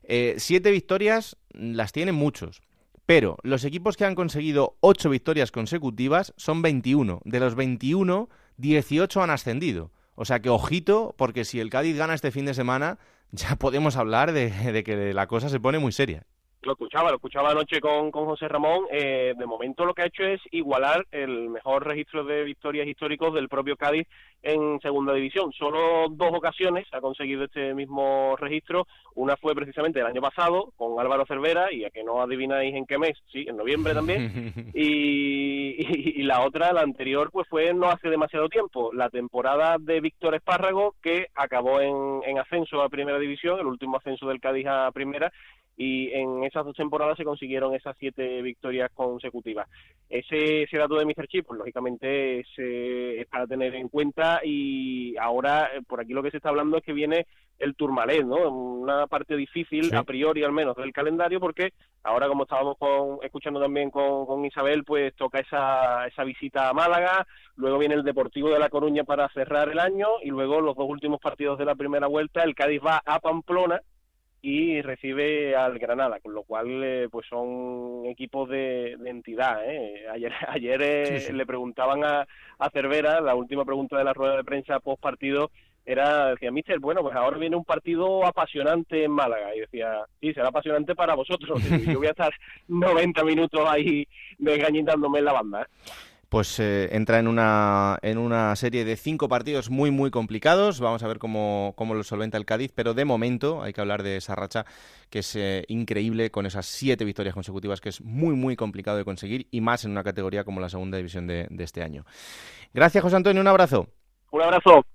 Eh, siete victorias las tienen muchos, Pero los equipos que han conseguido 8 victorias consecutivas son 21. De los 21, 18 han ascendido. O sea que ojito, porque si el Cádiz gana este fin de semana, *laughs* ya podemos hablar de, de que la cosa se pone muy seria lo escuchaba, lo escuchaba anoche con, con José Ramón. Eh, de momento lo que ha hecho es igualar el mejor registro de victorias históricos del propio Cádiz en segunda división. Solo dos ocasiones ha conseguido este mismo registro. Una fue precisamente el año pasado con Álvaro Cervera, y a que no adivináis en qué mes, sí, en noviembre también. *laughs* y, y, la otra, la anterior, pues fue no hace demasiado tiempo, la temporada de Víctor Espárrago, que acabó en, en ascenso a primera división, el último ascenso del Cádiz a primera, y en esas dos temporadas se consiguieron esas siete victorias consecutivas. Ese, ese dato de Mr. Chip, pues lógicamente es, es, para tener en cuenta y ahora eh, por aquí lo que se está hablando es que viene el Tourmalet, ¿no? Una parte difícil, a priori al menos, del calendario porque ahora como estábamos con, escuchando también con, con Isabel, pues toca esa, esa visita a Málaga, luego viene el Deportivo de La Coruña para cerrar el año y luego los dos últimos partidos de la primera vuelta, el Cádiz va a Pamplona y recibe al Granada, con lo cual eh, pues son equipos de, entidad. ¿eh? *laughs* Ayer, ayer eh, le preguntaban a, a Cervera, la última pregunta de la rueda de prensa post partido era, decía, Mister, bueno, pues ahora viene un partido apasionante en Málaga. Y decía, sí, será apasionante para vosotros. *laughs* yo voy a estar *laughs* 90 minutos ahí desgañitándome en la banda. Pues eh, entra en una, en una serie de cinco partidos muy, muy complicados. Vamos a ver cómo, cómo lo solventa el Cádiz, pero de momento hay que hablar de esa racha que es eh, increíble con esas siete victorias consecutivas, que es muy, muy complicado de conseguir y más en una categoría como la segunda división de, de este año. Gracias, José Antonio. Un abrazo. Un abrazo.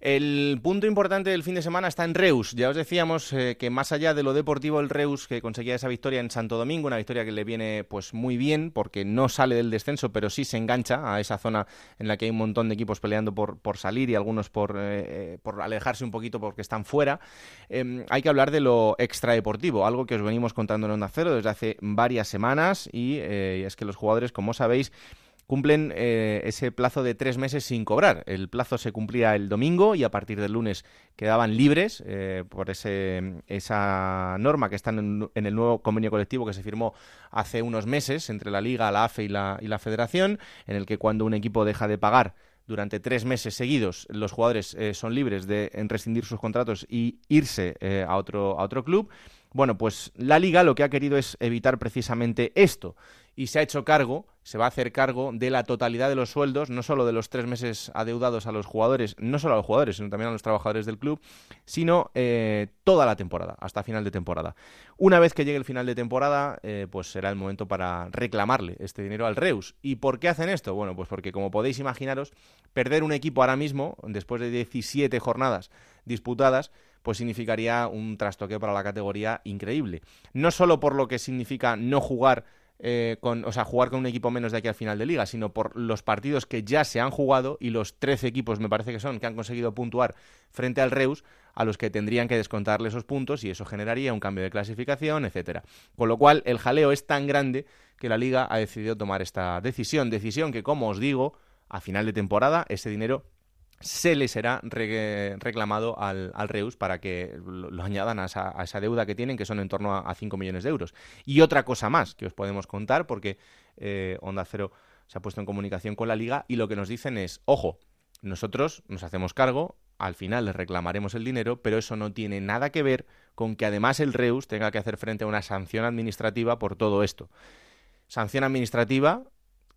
El punto importante del fin de semana está en Reus. Ya os decíamos eh, que más allá de lo deportivo, el Reus que conseguía esa victoria en Santo Domingo, una victoria que le viene pues muy bien porque no sale del descenso, pero sí se engancha a esa zona en la que hay un montón de equipos peleando por, salir y algunos por, eh, eh, por alejarse un poquito porque están fuera. Em, hay que hablar de lo extradeportivo, algo que os venimos contando en Onda Cero desde hace varias semanas y es que los jugadores, como sabéis, cumplen eh, ese plazo de tres meses sin cobrar. El plazo se cumplía el domingo y a partir del lunes quedaban libres eh, por ese, esa norma que está en, el nuevo convenio colectivo que se firmó hace unos meses entre la Liga, la AFE y la, y la Federación, en el que cuando un equipo deja de pagar durante tres meses seguidos los jugadores eh, son libres de rescindir sus contratos y irse a, otro, a otro club. Bueno, pues la liga lo que ha querido es evitar precisamente esto y se ha hecho cargo, se va a hacer cargo de la totalidad de los sueldos, no solo de los tres meses adeudados a los jugadores, no solo a los jugadores, sino también a los trabajadores del club, sino eh, toda la temporada, hasta final de temporada. Una vez que llegue el final de temporada, eh, pues será el momento para reclamarle este dinero al Reus. ¿Y por qué hacen esto? Bueno, pues porque como podéis imaginaros, perder un equipo ahora mismo, después de 17 jornadas disputadas, pues significaría un trastoque para la categoría increíble. No solo por lo que significa no jugar eh, con, o sea, jugar con un equipo menos de aquí al final de liga, sino por los partidos que ya se han jugado y los 13 equipos, me parece que son, que han conseguido puntuar frente al Reus, a los que tendrían que descontarle esos puntos y eso generaría un cambio de clasificación, etcétera. Con lo cual, el jaleo es tan grande que la liga ha decidido tomar esta decisión, decisión que, como os digo, a final de temporada ese dinero se le será reclamado al, Reus para que lo, añadan a esa, deuda que tienen, que son en torno a, 5 millones de euros. Y otra cosa más que os podemos contar, porque eh, Onda Cero se ha puesto en comunicación con la liga y lo que nos dicen es, ojo, nosotros nos hacemos cargo, al final les reclamaremos el dinero, pero eso no tiene nada que ver con que además el Reus tenga que hacer frente a una sanción administrativa por todo esto. Sanción administrativa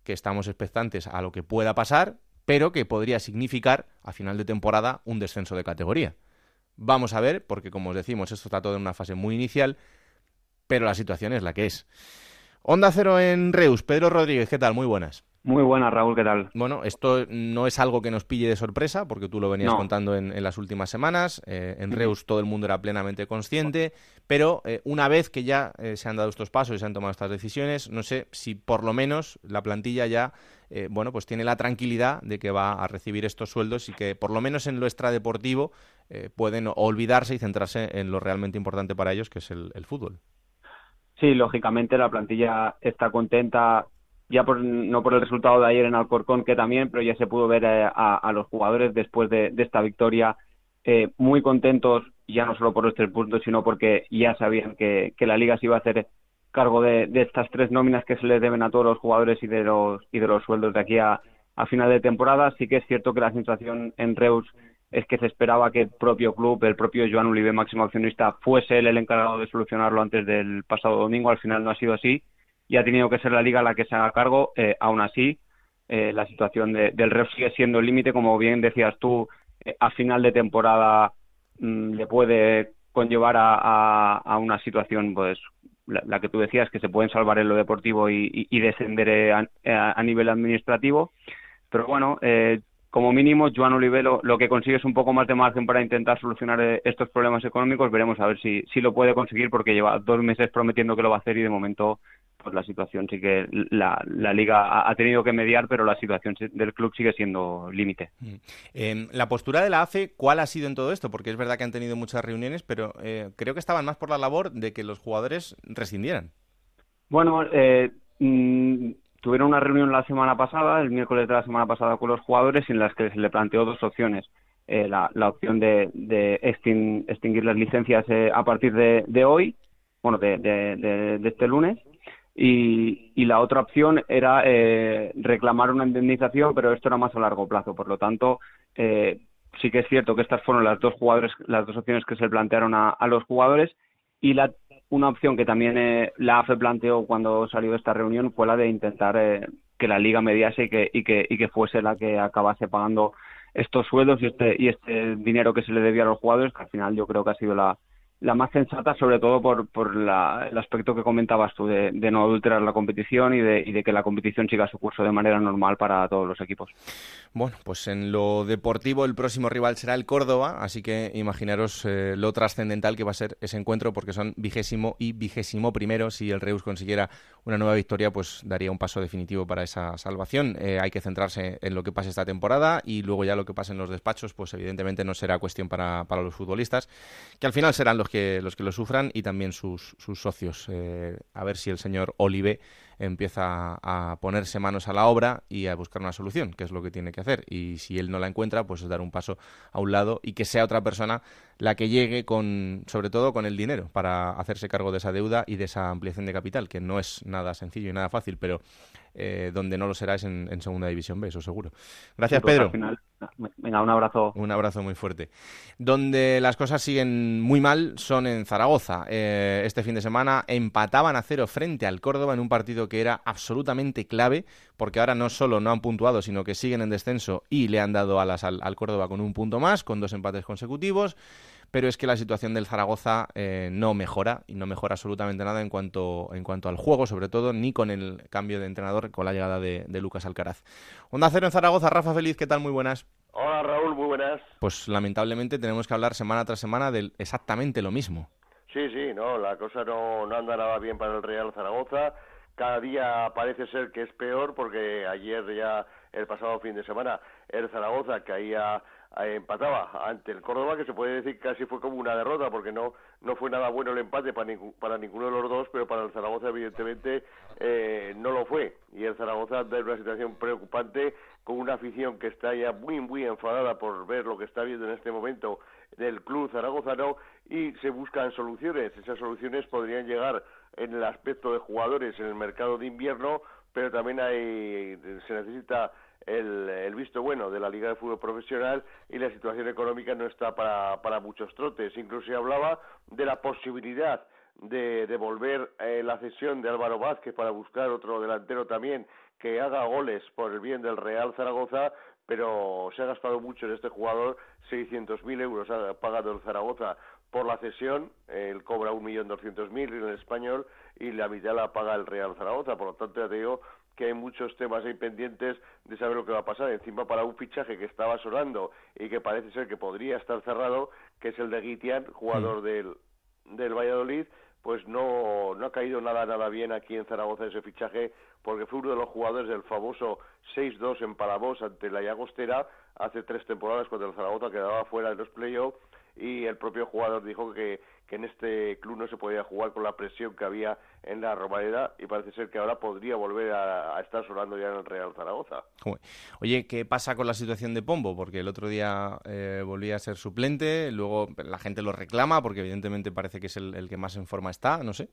que estamos expectantes a lo que pueda pasar, pero que podría significar a final de temporada un descenso de categoría. Vamos a ver, porque como os decimos, esto está todo en una fase muy inicial, pero la situación es la que es. Onda Cero en Reus, Pedro Rodríguez, ¿qué tal? Muy buenas. Muy buenas, Raúl, ¿qué tal? Bueno, esto no es algo que nos pille de sorpresa, porque tú lo venías contando en, las últimas semanas. Eh, en Reus todo el mundo era plenamente consciente, pero eh, una vez que ya eh, se han dado estos pasos y se han tomado estas decisiones, no sé si por lo menos la plantilla ya eh, bueno, pues tiene la tranquilidad de que va a recibir estos sueldos y que por lo menos en lo extradeportivo eh, pueden olvidarse y centrarse en lo realmente importante para ellos, que es el, fútbol. Sí, lógicamente la plantilla está contenta ya por, no por el resultado de ayer en Alcorcón, que también, pero ya se pudo ver eh, a, los jugadores después de, esta victoria muy contentos, ya no solo por los tres puntos, sino porque ya sabían que, que, la liga se iba a hacer cargo de, estas tres nóminas que se les deben a todos los jugadores y de los, y de los sueldos de aquí a, final de temporada. Sí que es cierto que la sensación en Reus es que se esperaba que el propio club, el propio Joan Ulibe, máximo accionista, fuese él el encargado de solucionarlo antes del pasado domingo. Al final no ha sido así y ha tenido que ser la liga la que se haga cargo. Eh, aún así, eh, la situación del Reus sigue siendo el límite, como bien decías tú, eh, a final de temporada mm, le puede conllevar a, una situación pues la, que tú decías, que se pueden salvar en lo deportivo y, descender eh, a, nivel administrativo. Pero bueno, como mínimo, Joan Olivero lo que consigue es un poco más de margen para intentar solucionar estos problemas económicos. Veremos a ver si, si lo puede conseguir porque lleva dos meses prometiendo que lo va a hacer y de momento pues la situación sí que la, la liga ha, tenido que mediar, pero la situación del club sigue siendo límite. Em, la postura de la AFE, ¿cuál ha sido en todo esto? Porque es verdad que han tenido muchas reuniones, pero eh, creo que estaban más por la labor de que los jugadores rescindieran. Bueno, eh, mm, tuvieron una reunión la semana pasada, el miércoles de la semana pasada con los jugadores, en las que se le planteó dos opciones. Eh, la, opción de, extinguir las licencias a partir de, hoy, bueno, de este lunes, y, la otra opción era eh, reclamar una indemnización, pero esto era más a largo plazo. Por lo tanto, eh, sí que es cierto que estas fueron las dos jugadores, las dos opciones que se plantearon a, los jugadores y la una opción que también eh, la AFE planteó cuando salió de esta reunión fue la de intentar que la liga mediase y que, y que, y que fuese la que acabase pagando estos sueldos y este, y este dinero que se le debía a los jugadores, que al final yo creo que ha sido la, la más sensata, sobre todo por, por la, el aspecto que comentabas tú, de, no adulterar la competición y de, y de, que la competición siga su curso de manera normal para todos los equipos. Bueno, pues en lo deportivo el próximo rival será el Córdoba, así que imaginaros eh, lo trascendental que va a ser ese encuentro, porque son vigésimo y vigésimo primero. Si el Reus consiguiera una nueva victoria, pues daría un paso definitivo para esa salvación. Eh, hay que centrarse en lo que pase esta temporada y luego ya lo que pase en los despachos, pues evidentemente no será cuestión para, para los futbolistas, que al final serán los que, los que lo sufran y también sus, socios. Eh, a ver si el señor Olive empieza a ponerse manos a la obra y a buscar una solución, que es lo que tiene que hacer. Y si él no la encuentra, pues es dar un paso a un lado y que sea otra persona la que llegue con, sobre todo con el dinero, para hacerse cargo de esa deuda y de esa ampliación de capital, que no es nada sencillo y nada fácil, pero eh, donde no lo será es en, Segunda División B, eso seguro. Gracias, pues Pedro. venga, un abrazo. Un abrazo muy fuerte. Donde las cosas siguen muy mal son en Zaragoza. Eh, este fin de semana empataban a cero frente al Córdoba en un partido que era absolutamente clave, porque ahora no solo no han puntuado, sino que siguen en descenso y le han dado alas al, al Córdoba con un punto más, con dos empates consecutivos pero es que la situación del Zaragoza eh, no mejora y no mejora absolutamente nada en cuanto, en cuanto al juego, sobre todo, ni con el cambio de entrenador, con la llegada de, Lucas Alcaraz. Onda Cero en Zaragoza, Rafa Feliz, ¿qué tal? Muy buenas. Hola Raúl, muy buenas. Pues lamentablemente tenemos que hablar semana tras semana de exactamente lo mismo. Sí, sí, no, la cosa no, no anda nada bien para el Real Zaragoza. Cada día parece ser que es peor porque ayer ya, el pasado fin de semana, el Zaragoza caía empataba ante el Córdoba, que se puede decir que casi fue como una derrota, porque no, no fue nada bueno el empate para, para ninguno de los dos, pero para el Zaragoza evidentemente eh, no lo fue. Y el Zaragoza está en una situación preocupante, con una afición que está ya muy, muy enfadada por ver lo que está viendo en este momento del club zaragozano y se buscan soluciones. Esas soluciones podrían llegar en el aspecto de jugadores en el mercado de invierno, pero también hay, se necesita el, visto bueno de la Liga de Fútbol Profesional y la situación económica no está para, para muchos trotes. Incluso se hablaba de la posibilidad de devolver eh, la cesión de Álvaro Vázquez para buscar otro delantero también que haga goles por el bien del Real Zaragoza, pero se ha gastado mucho en este jugador, 600.000 euros ha pagado el Zaragoza por la cesión, él cobra 1.200.000 en el español y la mitad la paga el Real Zaragoza, por lo tanto ya te digo que hay muchos temas ahí pendientes de saber lo que va a pasar. Encima para un fichaje que estaba sonando y que parece ser que podría estar cerrado, que es el de Guitian, jugador del, del Valladolid, pues no, no ha caído nada nada bien aquí en Zaragoza ese fichaje, porque fue uno de los jugadores del famoso 6-2 en Palavos ante la Llagostera hace tres temporadas cuando el Zaragoza quedaba fuera de los playoffs y el propio jugador dijo que que en este club no se podía jugar con la presión que había en la Romareda y parece ser que ahora podría volver a, estar sonando ya en el Real Zaragoza. Oye, ¿qué pasa con la situación de Pombo? Porque el otro día eh, volvía a ser suplente, luego la gente lo reclama porque evidentemente parece que es el, que más en forma está, no sé.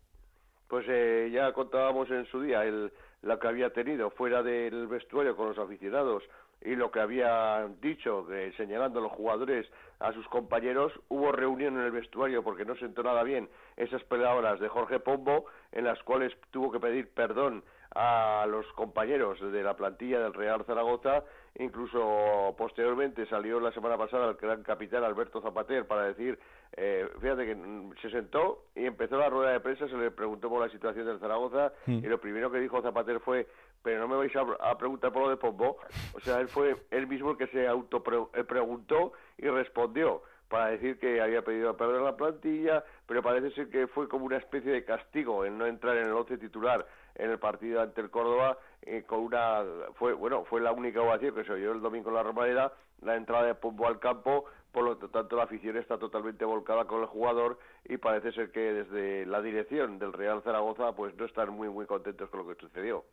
pues eh, ya contábamos en su día el, lo que había tenido fuera del vestuario con los aficionados y lo que había dicho, eh, señalando a los jugadores a sus compañeros, hubo reunión en el vestuario porque no sentó nada bien esas palabras de Jorge Pombo, en las cuales tuvo que pedir perdón a los compañeros de la plantilla del Real Zaragoza, incluso posteriormente salió la semana pasada el gran capitán Alberto Zapater para decir, eh, fíjate que se sentó y empezó la rueda de prensa, se le preguntó por la situación del Zaragoza Mm. y lo primero que dijo Zapater fue, pero no me vais a, preguntar por lo de Pombo, o sea, él fue él mismo el que se auto preguntó y respondió para decir que había pedido a la plantilla, pero parece ser que fue como una especie de castigo el no entrar en el once titular en el partido ante el Córdoba eh, con una fue bueno fue la única ovación que se oyó el domingo en la Romareda la entrada de Pombo al campo por lo tanto la afición está totalmente volcada con el jugador y parece ser que desde la dirección del Real Zaragoza pues no están muy muy contentos con lo que sucedió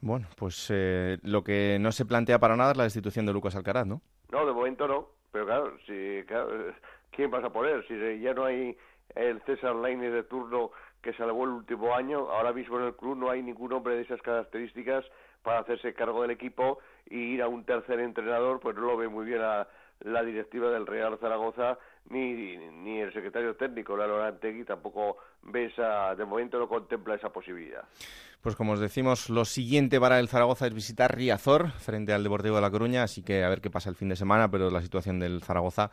Bueno, pues eh, lo que no se plantea para nada es la destitución de Lucas Alcaraz, ¿no? no de momento no pero claro si quién vas a poner si ya no hay el César Lainez de turno que salvó el último año. Ahora mismo en el club no hay ningún hombre de esas características para hacerse cargo del equipo y ir a un tercer entrenador, pues no lo ve muy bien a la directiva del Real Zaragoza ni, ni el secretario técnico, Lalo Antegui, tampoco ve esa, de momento no contempla esa posibilidad. Pues como os decimos, lo siguiente para el Zaragoza es visitar Riazor frente al Deportivo de La Coruña, así que a ver qué pasa el fin de semana, pero la situación del Zaragoza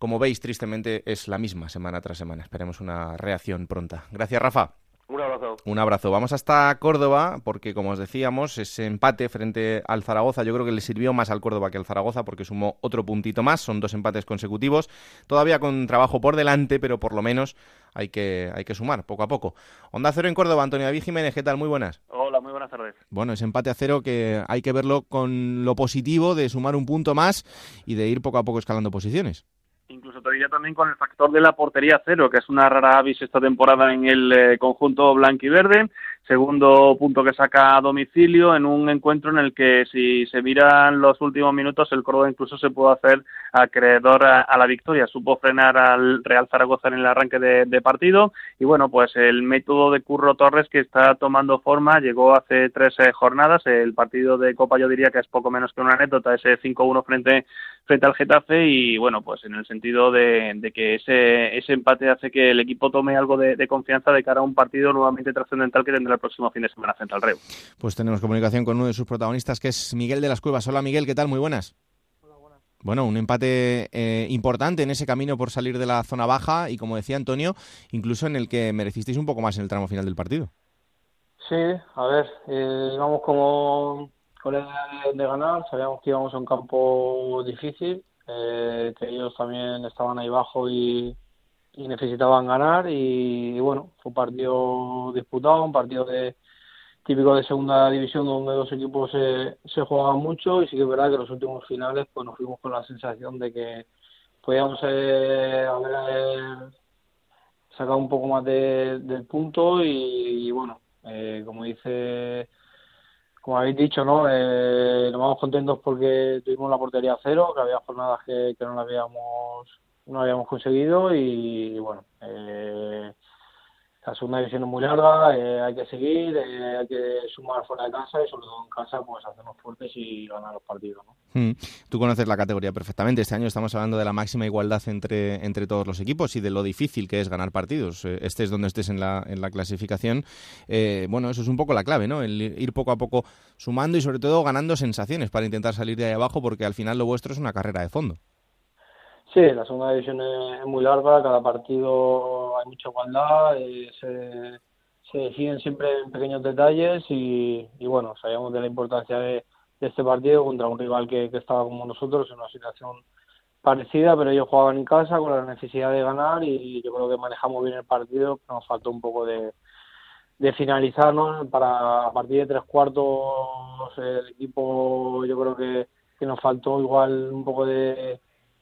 como veis, tristemente es la misma semana tras semana. Esperemos una reacción pronta. Gracias, Rafa. Un abrazo. Un abrazo. Vamos hasta Córdoba, porque como os decíamos, ese empate frente al Zaragoza yo creo que le sirvió más al Córdoba que al Zaragoza, porque sumó otro puntito más. Son dos empates consecutivos, todavía con trabajo por delante, pero por lo menos hay que, hay que sumar poco a poco. Onda Cero en Córdoba, Antonio David Jiménez, ¿qué tal? Muy buenas. Hola, muy buenas tardes. Bueno, ese empate a cero que hay que verlo con lo positivo de sumar un punto más y de ir poco a poco escalando posiciones incluso te diría también con el factor de la portería cero, que es una rara avis esta temporada en el eh, conjunto blanquiverde. Segundo punto que saca a domicilio en un encuentro en el que si se miran los últimos minutos el Córdoba incluso se pudo hacer acreedor a, a la victoria. Supo frenar al Real Zaragoza en el arranque de, de, partido y bueno, pues el método de Curro Torres que está tomando forma llegó hace tres eh, jornadas. El partido de Copa yo diría que es poco menos que una anécdota, ese 5-1 frente, frente al Getafe y bueno, pues en el sentido de, de que ese, ese empate hace que el equipo tome algo de, de confianza de cara a un partido nuevamente trascendental que tendrá el próximo fin de semana frente al Reu. Pues tenemos comunicación con uno de sus protagonistas, que es Miguel de las Cuevas. Hola Miguel, ¿qué tal? Muy buenas. Hola, buenas. Bueno, un empate eh, importante en ese camino por salir de la zona baja y, como decía Antonio, incluso en el que merecisteis un poco más en el tramo final del partido. Sí, a ver, eh, íbamos como con de ganar, sabíamos que íbamos a un campo difícil, eh, que ellos también estaban ahí bajo y, necesitaban ganar y, bueno, fue un partido disputado, un partido de típico de segunda división donde dos equipos se, se jugaban mucho y sí que es verdad que los últimos finales pues nos fuimos con la sensación de que podíamos eh, haber sacado un poco más de, del punto y, y bueno, eh, como dice como habéis dicho, ¿no? Eh, nos vamos contentos porque tuvimos la portería cero, que había jornadas que, que no la habíamos no habíamos conseguido y, bueno, eh, la segunda división es muy larga, eh, hay que seguir, eh, hay que sumar fuera de casa y sobre todo en casa pues hacernos fuertes y ganar los partidos. ¿no? Mm. Tú conoces la categoría perfectamente. Este año estamos hablando de la máxima igualdad entre, entre todos los equipos y de lo difícil que es ganar partidos. Eh, estés donde estés en la, en la clasificación. Eh, bueno, eso es un poco la clave, ¿no? El ir poco a poco sumando y sobre todo ganando sensaciones para intentar salir de ahí abajo porque al final lo vuestro es una carrera de fondo. Sí, la segunda división es muy larga, cada partido hay mucha igualdad, eh, se, deciden siempre en pequeños detalles y, bueno, sabíamos de la importancia de, este partido contra un rival que, estaba como nosotros en una situación parecida, pero ellos jugaban en casa con la necesidad de ganar y yo creo que manejamos bien el partido, nos faltó un poco de, de finalizar, ¿no? Para a partir de tres cuartos el equipo yo creo que nos faltó igual un poco de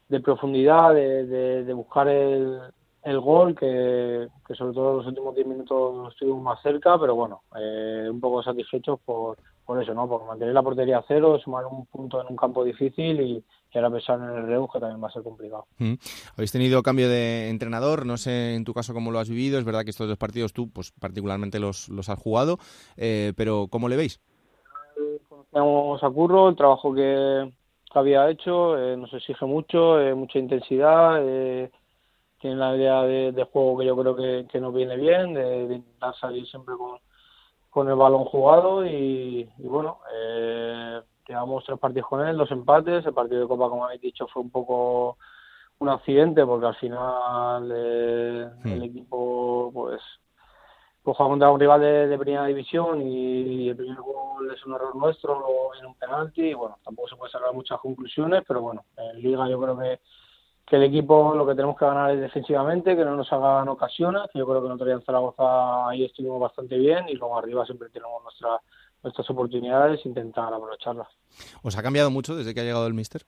de profundidad, de, de, de buscar el, el gol, que, que, sobre todo en los últimos 10 minutos estuvimos más cerca, pero bueno, eh, un poco satisfechos por, por eso, ¿no? Por mantener la portería a cero, sumar un punto en un campo difícil y, y ahora pensar en el Reus, que también va a ser complicado. Mm. Habéis tenido cambio de entrenador, no sé en tu caso cómo lo has vivido, es verdad que estos dos partidos tú pues particularmente los, los has jugado, eh, pero ¿cómo le veis? Conocemos a Curro, el trabajo que, que había hecho, eh, nos exige mucho, eh, mucha intensidad, eh, tiene la idea de, de, juego que yo creo que, que nos viene bien, de, de intentar salir siempre con, con el balón jugado y, y bueno, eh, llevamos tres partidos con él, dos empates, el partido de Copa como habéis dicho fue un poco un accidente porque al final eh, Hmm. el equipo pues pues juega contra un rival de, primera división y el primer gol es un error nuestro, luego viene un penalti y bueno, tampoco se puede sacar muchas conclusiones, pero bueno, en Liga yo creo que, que el equipo lo que tenemos que ganar es defensivamente, que no nos hagan ocasiones, yo creo que en otro día en Zaragoza ahí estuvimos bastante bien y luego arriba siempre tenemos nuestra, nuestras oportunidades intentar aprovecharlas. ¿Os ha cambiado mucho desde que ha llegado el Mister?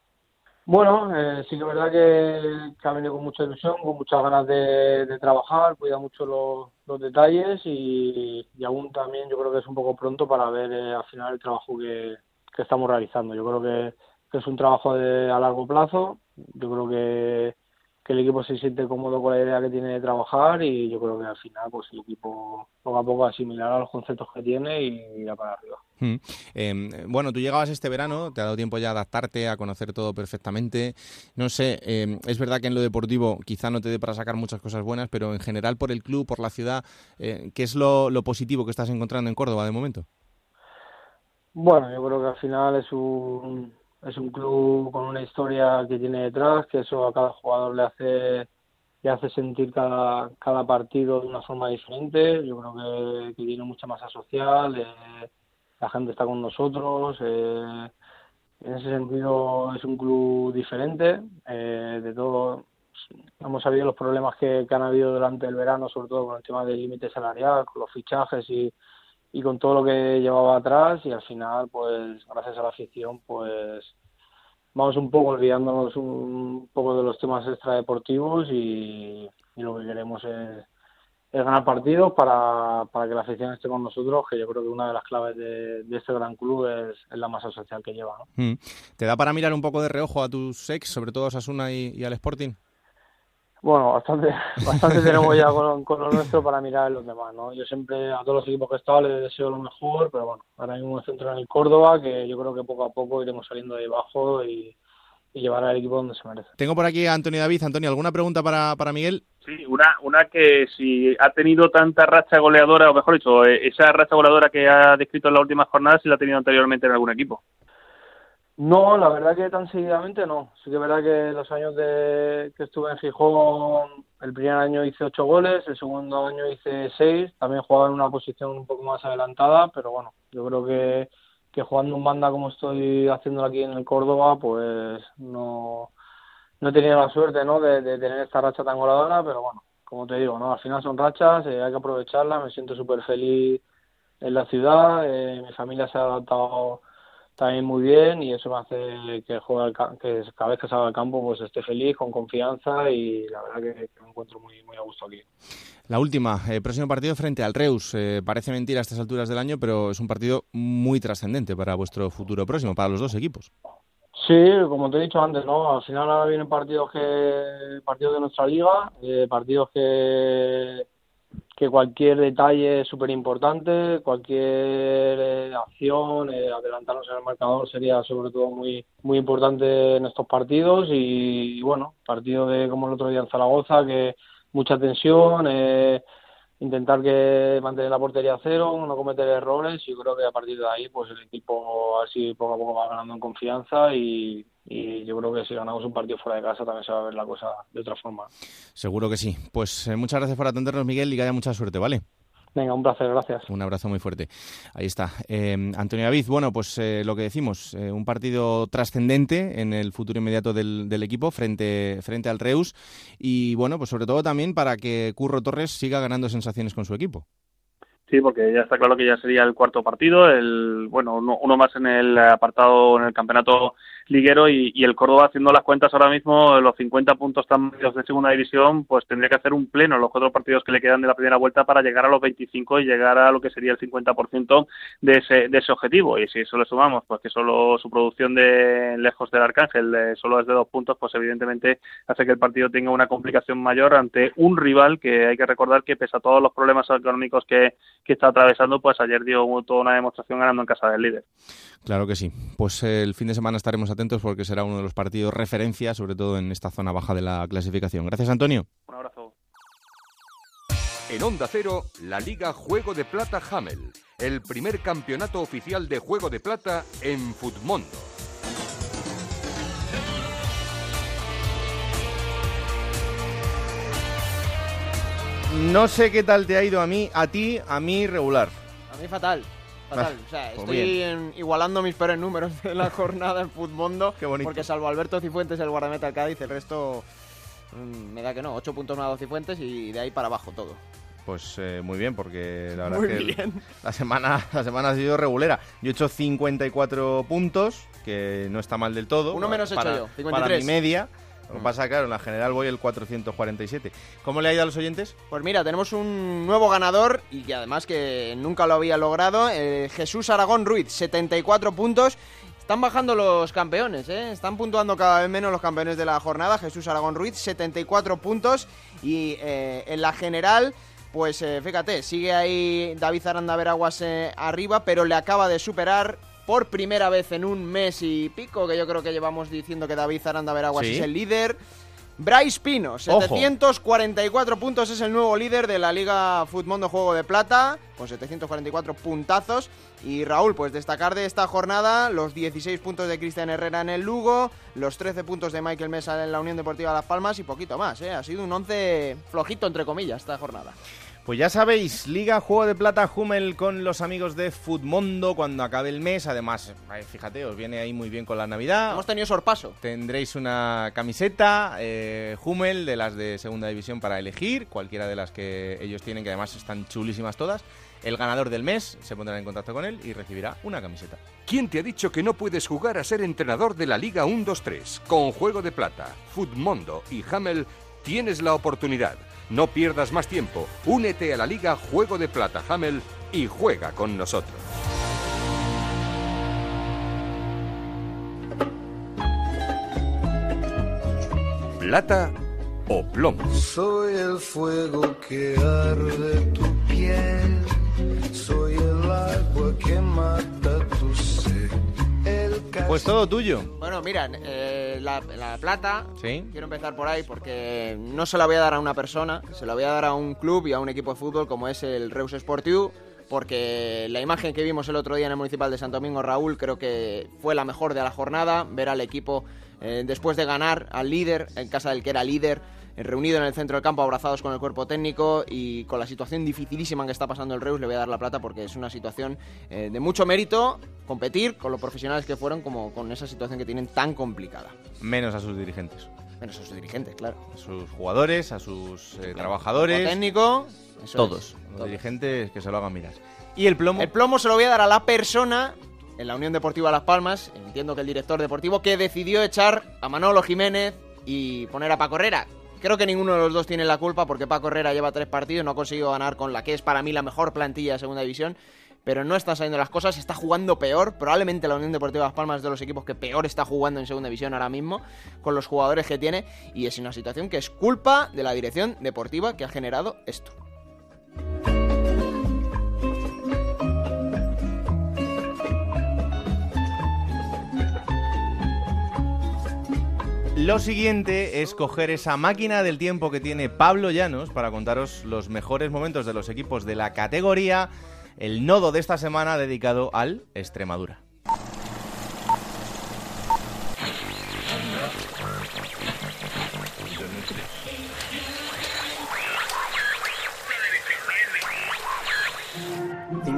Bueno, eh, sí que es verdad que, que, ha venido con mucha ilusión, con muchas ganas de, de trabajar, cuida mucho los, los detalles y, y, aún también yo creo que es un poco pronto para ver eh, al final el trabajo que, que estamos realizando. Yo creo que, que, es un trabajo de, a largo plazo, yo creo que, que el equipo se siente cómodo con la idea que tiene de trabajar y yo creo que al final pues el equipo poco a poco asimilará los conceptos que tiene y irá para arriba. Mm. Eh, bueno, tú llegabas este verano, te ha dado tiempo ya a adaptarte, a conocer todo perfectamente. No sé, eh, es verdad que en lo deportivo quizá no te dé para sacar muchas cosas buenas, pero en general por el club, por la ciudad, eh, ¿qué es lo, lo, positivo que estás encontrando en Córdoba de momento? Bueno, yo creo que al final es un, es un club con una historia que tiene detrás, que eso a cada jugador le hace le hace sentir cada, cada partido de una forma diferente. Yo creo que, tiene mucha masa social. Eh, la gente está con nosotros. Eh, en ese sentido es un club diferente. Eh, de todo, hemos sabido los problemas que, que, han habido durante el verano, sobre todo con el tema del límite salarial, con los fichajes y, y con todo lo que llevaba atrás. Y al final, pues gracias a la afición, pues vamos un poco olvidándonos un poco de los temas extradeportivos y, y lo que queremos es ganar partidos para, para que la afición esté con nosotros, que yo creo que una de las claves de, este gran club es, la masa social que lleva. ¿no? Mm. ¿Te da para mirar un poco de reojo a tus ex, sobre todo a Sasuna y al Sporting? Bueno, bastante, *laughs* bastante tenemos ya con, con, lo nuestro para mirar los demás, ¿no? Yo siempre a todos los equipos que he estado les deseo lo mejor, pero bueno, ahora mismo me centro en el Córdoba, que yo creo que poco a poco iremos saliendo de abajo y, y llevar al equipo donde se merece. Tengo por aquí a Antonio David. Antonio, ¿alguna pregunta para, para Miguel? Sí, una, una que si ha tenido tanta racha goleadora, o mejor dicho, esa racha goleadora que ha descrito en la última jornada, si la ha tenido anteriormente en algún equipo. No, la verdad que tan seguidamente no. Sí que es verdad que los años de que estuve en Gijón, el primer año hice ocho goles, el segundo año hice seis. También jugaba en una posición un poco más adelantada, pero bueno, yo creo que, que jugando en banda como estoy haciéndolo aquí en el Córdoba, pues no, no he tenido la suerte ¿no? de, de tener esta racha tan goleadora, pero bueno, como te digo, no al final son rachas, eh, hay que aprovecharlas. Me siento súper feliz en la ciudad, eh, mi familia se ha adaptado también muy bien y eso me hace que juegue que cada vez que salga al campo pues esté feliz, con confianza y la verdad que, que me encuentro muy muy a gusto aquí. La última, eh, próximo partido frente al Reus. Eh, parece mentira a estas alturas del año, pero es un partido muy trascendente para vuestro futuro próximo, para los dos equipos. Sí, como te he dicho antes, ¿no? Al final ahora vienen partidos que partidos de nuestra liga, eh, partidos que que cualquier detalle es súper importante, cualquier eh, acción, eh, adelantarnos en el marcador sería sobre todo muy muy importante en estos partidos y, y, bueno, partido de como el otro día en Zaragoza, que mucha tensión, eh, intentar que mantener la portería a cero, no cometer errores y yo creo que a partir de ahí pues el equipo así poco a poco va ganando en confianza y, yo creo que si ganamos un partido fuera de casa también se va a ver la cosa de otra forma. Seguro que sí. Pues eh, muchas gracias por atendernos, Miguel, y que haya mucha suerte, ¿vale? Venga, un placer, gracias. Un abrazo muy fuerte. Ahí está. Eh, Antonio David, bueno, pues eh, lo que decimos, eh, un partido trascendente en el futuro inmediato del, del, equipo frente, frente al Reus y bueno, pues sobre todo también para que Curro Torres siga ganando sensaciones con su equipo. Sí, porque ya está claro que ya sería el cuarto partido, el bueno uno, uno más en el apartado en el campeonato liguero y, y, el Córdoba haciendo las cuentas ahora mismo los 50 puntos tan medios de segunda división, pues tendría que hacer un pleno en los cuatro partidos que le quedan de la primera vuelta para llegar a los 25 y llegar a lo que sería el 50% de ese de ese objetivo. Y si eso le sumamos pues que solo su producción de lejos del Arcángel solo es de dos puntos, pues evidentemente hace que el partido tenga una complicación mayor ante un rival que hay que recordar que pese a todos los problemas económicos que que está atravesando, pues ayer dio toda una demostración ganando en casa del líder. Claro que sí. Pues el fin de semana estaremos atentos porque será uno de los partidos referencia, sobre todo en esta zona baja de la clasificación. Gracias, Antonio. Un abrazo. En Onda Cero, la Liga Juego de Plata Hamel, el primer campeonato oficial de Juego de Plata en Futmundo. No sé qué tal te ha ido a mí, a ti, a mí regular. A mí fatal. Fatal. Ah, o sea, pues estoy en- igualando mis peores números de la *laughs* jornada en Futmundo. Qué bonito. Porque salvo Alberto Cifuentes, el guardameta del Cádiz, el resto mm, me da que no. 8 puntos dado Cifuentes y de ahí para abajo todo. Pues eh, muy bien, porque la verdad Muy es que bien. *laughs* la semana la semana ha sido regulera. Yo he hecho 54 puntos, que no está mal del todo. Uno menos he para, hecho yo, Para 53. mi media. Lo que pasa, claro, en la general voy el 447. ¿Cómo le ha ido a los oyentes? Pues mira, tenemos un nuevo ganador y que además que nunca lo había logrado, eh, Jesús Aragón Ruiz, 74 puntos. Están bajando los campeones, ¿eh? están puntuando cada vez menos los campeones de la jornada. Jesús Aragón Ruiz, 74 puntos. Y eh, en la general, pues eh, fíjate, sigue ahí David Aranda Veraguas arriba, pero le acaba de superar por primera vez en un mes y pico, que yo creo que llevamos diciendo que David Aranda Veraguas Sí. es el líder. Bryce Pino, 744 puntos, es el nuevo líder de la Liga Futmundo Juego de Plata, con 744 puntazos. Y Raúl, pues destacar de esta jornada los 16 puntos de Cristian Herrera en el Lugo, los 13 puntos de Michael Mesa en la Unión Deportiva Las Palmas y poquito más, ¿eh? Ha sido un 11 flojito, entre comillas, esta jornada. Pues ya sabéis, Liga Juego de Plata Hummel con los amigos de Futmundo cuando acabe el mes. Además, eh, fíjate, os viene ahí muy bien con la Navidad. Hemos tenido sorpaso. Tendréis una camiseta eh, Hummel de las de segunda división para elegir, cualquiera de las que ellos tienen, que además están chulísimas todas. El ganador del mes se pondrá en contacto con él y recibirá una camiseta. ¿Quién te ha dicho que no puedes jugar a ser entrenador de la Liga 1-2-3? Con Juego de Plata, Futmundo y Hamel tienes la oportunidad. No pierdas más tiempo. Únete a la Liga Juego de Plata Hamel y juega con nosotros. Plata o plomo. Soy el fuego que arde tu piel, soy el agua que mata tu. El Pues todo tuyo. Bueno, mira, eh, la, la plata, Sí. quiero empezar por ahí porque no se la voy a dar a una persona, se la voy a dar a un club y a un equipo de fútbol como es el Reus Sportiu, porque la imagen que vimos el otro día en el Municipal de Santo Domingo, Raúl, creo que fue la mejor de la jornada, ver al equipo eh, después de ganar al líder, en casa del que era líder, reunido en el centro del campo, abrazados con el cuerpo técnico y con la situación dificilísima que está pasando el Reus, le voy a dar la plata porque es una situación eh, de mucho mérito competir con los profesionales que fueron como con esa situación que tienen tan complicada. Menos a sus dirigentes. Menos a sus dirigentes, claro. A sus jugadores, a sus eh, trabajadores. Técnico, eso todos. es, Los todos. dirigentes que se lo hagan mirar. ¿Y el plomo? El plomo se lo voy a dar a la persona en la Unión Deportiva Las Palmas, entiendo que el director deportivo, que decidió echar a Manolo Jiménez y poner a Paco Herrera. Creo que ninguno de los dos tiene la culpa porque Paco Herrera lleva tres partidos, no ha conseguido ganar con la que es para mí la mejor plantilla de segunda división, pero no están saliendo las cosas, está jugando peor. Probablemente la Unión Deportiva Las Palmas es de los equipos que peor está jugando en segunda división ahora mismo, con los jugadores que tiene, y es una situación que es culpa de la dirección deportiva que ha generado esto. Lo siguiente es coger esa máquina del tiempo que tiene Pablo Llanos para contaros los mejores momentos de los equipos de la categoría, el nodo de esta semana dedicado al Extremadura.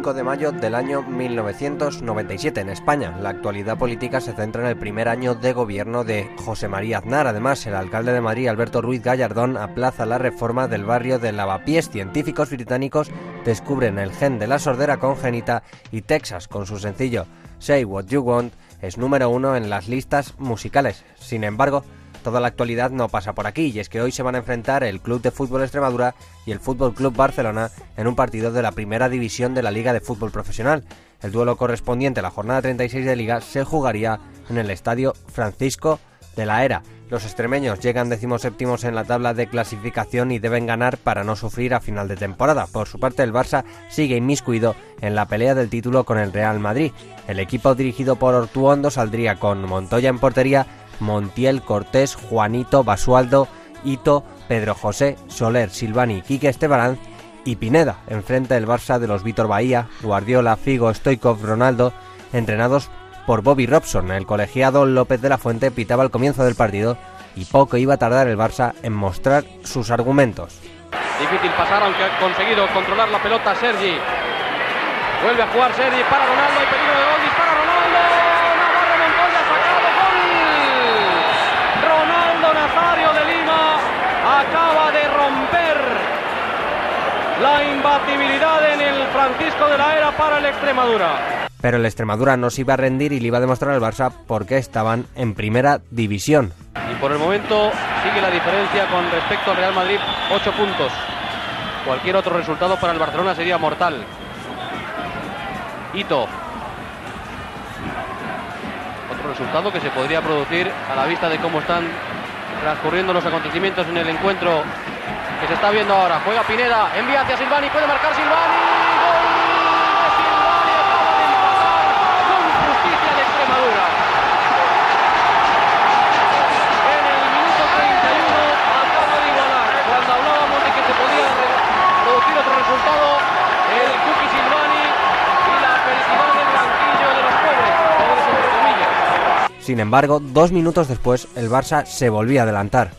5 de mayo del año 1997 en España. La actualidad política se centra en el primer año de gobierno de José María Aznar. Además, el alcalde de Madrid, Alberto Ruiz Gallardón, aplaza la reforma del barrio de Lavapiés. Científicos británicos descubren el gen de la sordera congénita y Texas, con su sencillo Say What You Want, es número uno en las listas musicales. Sin embargo, toda la actualidad no pasa por aquí y es que hoy se van a enfrentar el Club de Fútbol Extremadura y el Fútbol Club Barcelona en un partido de la primera división de la Liga de Fútbol Profesional. El duelo correspondiente a la jornada 36 de Liga se jugaría en el Estadio Francisco de la Era. Los extremeños llegan decimoséptimos en la tabla de clasificación y deben ganar para no sufrir a final de temporada. Por su parte, el Barça sigue inmiscuido en la pelea del título con el Real Madrid. El equipo dirigido por Ortuondo saldría con Montoya en portería, Montiel, Cortés, Juanito, Basualdo, Ito, Pedro José, Soler, Silvani, Quique Estebarán y Pineda, enfrente del Barça de los Vítor Bahía, Guardiola, Figo, Stoikov, Ronaldo, entrenados por Bobby Robson. El colegiado López de la Fuente pitaba el comienzo del partido y poco iba a tardar el Barça en mostrar sus argumentos. Difícil pasar, aunque ha conseguido controlar la pelota Sergi. Vuelve a jugar Sergi para Ronaldo, hay peligro de gol, dispara Ronaldo. Navarro Montoya sacado, gol. Ronaldo Nazario de Lima acaba de romper la imbatibilidad en el Francisco de la Era para el Extremadura. Pero el Extremadura no se iba a rendir y le iba a demostrar al Barça por qué estaban en primera división. Y por el momento sigue la diferencia con respecto al Real Madrid, 8 puntos. Cualquier otro resultado para el Barcelona sería mortal. Hito. Otro resultado que se podría producir a la vista de cómo están transcurriendo los acontecimientos en el encuentro que se está viendo ahora. Juega Pineda, envía hacia Silvani, puede marcar Silvani. ¡Gol de Silvani! Acaba de empatar con justicia de Extremadura. En el minuto 31 acaba de igualar. Cuando hablábamos de que se podía producir otro resultado, el Cookie Silvani y la felicidad del banquillo de los pobres, pobres entre comillas. Sin embargo, dos minutos después, el Barça se volvía a adelantar.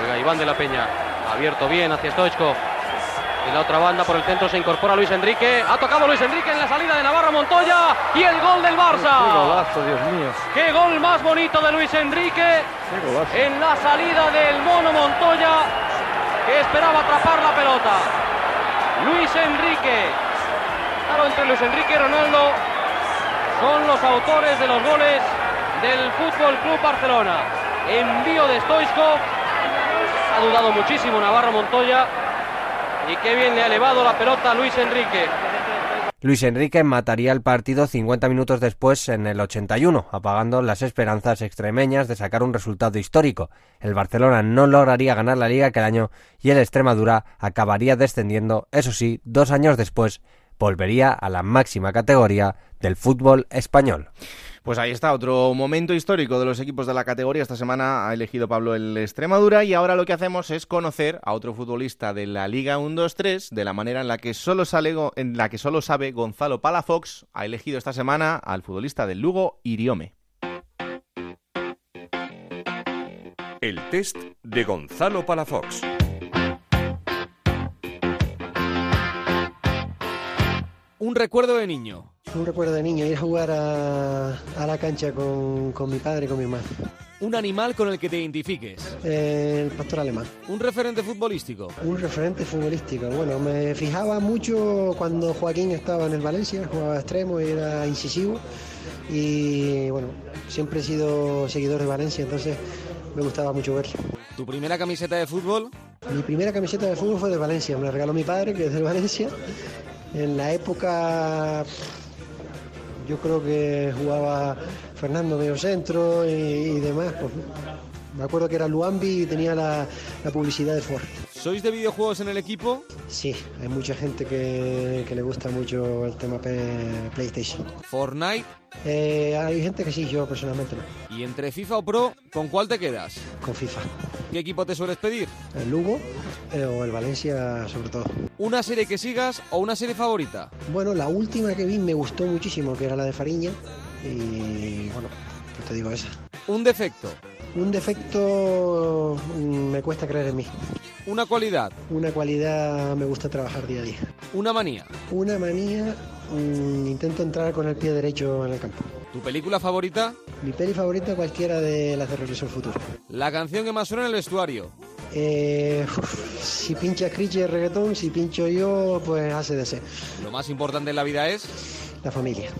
Juega Iván de la Peña. Abierto bien hacia Stoichkov. En la otra banda por el centro se incorpora Luis Enrique. Ha tocado Luis Enrique en la salida de Navarro Montoya. Y el gol del Barça. Qué golazo, Dios mío. ¡Qué gol más bonito de Luis Enrique! En la salida del mono Montoya, que esperaba atrapar la pelota. Luis Enrique. Claro, entre Luis Enrique y Ronaldo son los autores de los goles del Fútbol Club Barcelona. Envío de Stoichkov. Ha dudado muchísimo Navarro Montoya. Y qué bien le ha elevado la pelota a Luis Enrique. Luis Enrique mataría el partido 50 minutos después en el 81, apagando las esperanzas extremeñas de sacar un resultado histórico. El Barcelona no lograría ganar la liga aquel año y el Extremadura acabaría descendiendo, eso sí, dos años después volvería a la máxima categoría del fútbol español. Pues ahí está, otro momento histórico de los equipos de la categoría. Esta semana ha elegido Pablo el Extremadura y ahora lo que hacemos es conocer a otro futbolista de la Liga 1-2-3 de la manera en la que solo sale en la que solo sabe Gonzalo Palafox. Ha elegido esta semana al futbolista del Lugo, Iriome. El test de Gonzalo Palafox. Un recuerdo de niño. Un recuerdo de niño, ir a jugar a, a la cancha con, con mi padre y con mi hermano. Un animal con el que te identifiques. El pastor alemán. Un referente futbolístico. Un referente futbolístico. Bueno, me fijaba mucho cuando Joaquín estaba en el Valencia, jugaba extremo y era incisivo. Y bueno, siempre he sido seguidor de Valencia, entonces me gustaba mucho verlo. ¿Tu primera camiseta de fútbol? Mi primera camiseta de fútbol fue de Valencia, me la regaló mi padre, que es del Valencia. En la época, yo creo que jugaba Fernando medio centro y, demás. pues, me acuerdo que era Luambi y tenía la, la publicidad de Ford. ¿Sois de videojuegos en el equipo? Sí, hay mucha gente que, que le gusta mucho el tema PlayStation. ¿Fortnite? Eh, hay gente que sí, yo personalmente no. ¿Y entre FIFA o Pro, con cuál te quedas? Con FIFA. ¿Qué equipo te sueles pedir? El Lugo eh, o el Valencia sobre todo. ¿Una serie que sigas o una serie favorita? Bueno, la última que vi me gustó muchísimo, que era la de Fariña. Y bueno, pues te digo esa. ¿Un defecto? Un defecto mm, me cuesta creer en mí. ¿Una cualidad? Una cualidad me gusta trabajar día a día. ¿Una manía? Una manía, mm, intento entrar con el pie derecho en el campo. ¿Tu película favorita? Mi peli favorita cualquiera de las de Regreso al Futuro. La canción que más suena en el vestuario. Eh, si pincha Criche reggaetón, si pincho yo, pues hace de ser. Lo más importante en la vida es la familia.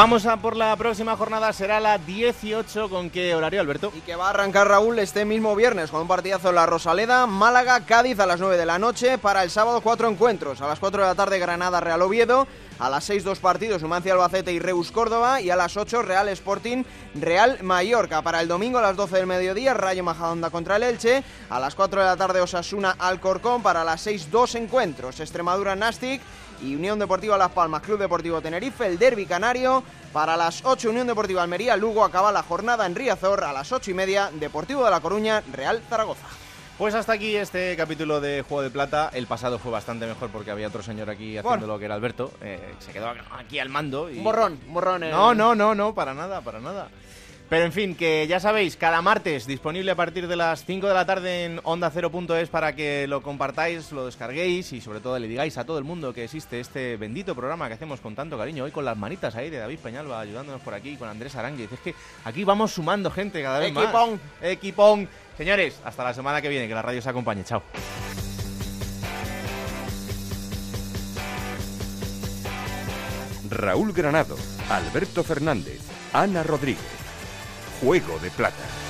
Vamos a por la próxima jornada, será la 18. ¿Con qué horario, Alberto? Y que va a arrancar Raúl este mismo viernes con un partidazo en la Rosaleda, Málaga, Cádiz a las 9 de la noche. Para el sábado, cuatro encuentros. A las 4 de la tarde, Granada, Real Oviedo. A las 6, dos partidos, Numancia, Albacete y Reus, Córdoba. Y a las 8, Real Sporting, Real Mallorca. Para el domingo, a las 12 del mediodía, Rayo Majadahonda contra el Elche. A las 4 de la tarde, Osasuna, Alcorcón. Para las 6, dos encuentros, Extremadura, Nastic y Unión Deportiva Las Palmas, Club Deportivo Tenerife, el Derby Canario. Para las 8, Unión Deportiva Almería, Lugo acaba la jornada en Riazor. A las 8 y media, Deportivo de La Coruña, Real Zaragoza. Pues hasta aquí este capítulo de Juego de Plata. El pasado fue bastante mejor porque había otro señor aquí haciendo lo que era Alberto. Eh, se quedó aquí al mando. Y... Un borrón, un borrón. en- No, no, no, no, para nada, para nada. Pero en fin, que ya sabéis, cada martes disponible a partir de las 5 de la tarde en onda 0.es para que lo compartáis, lo descarguéis y sobre todo le digáis a todo el mundo que existe este bendito programa que hacemos con tanto cariño. Hoy con las manitas ahí de David Peñalba ayudándonos por aquí, con Andrés Aránguiz. Es que aquí vamos sumando gente cada vez más. Equipón. Equipón. Señores, hasta la semana que viene, que la radio os acompañe. Chao. Raúl Granado, Alberto Fernández, Ana Rodríguez. Juego de Plata.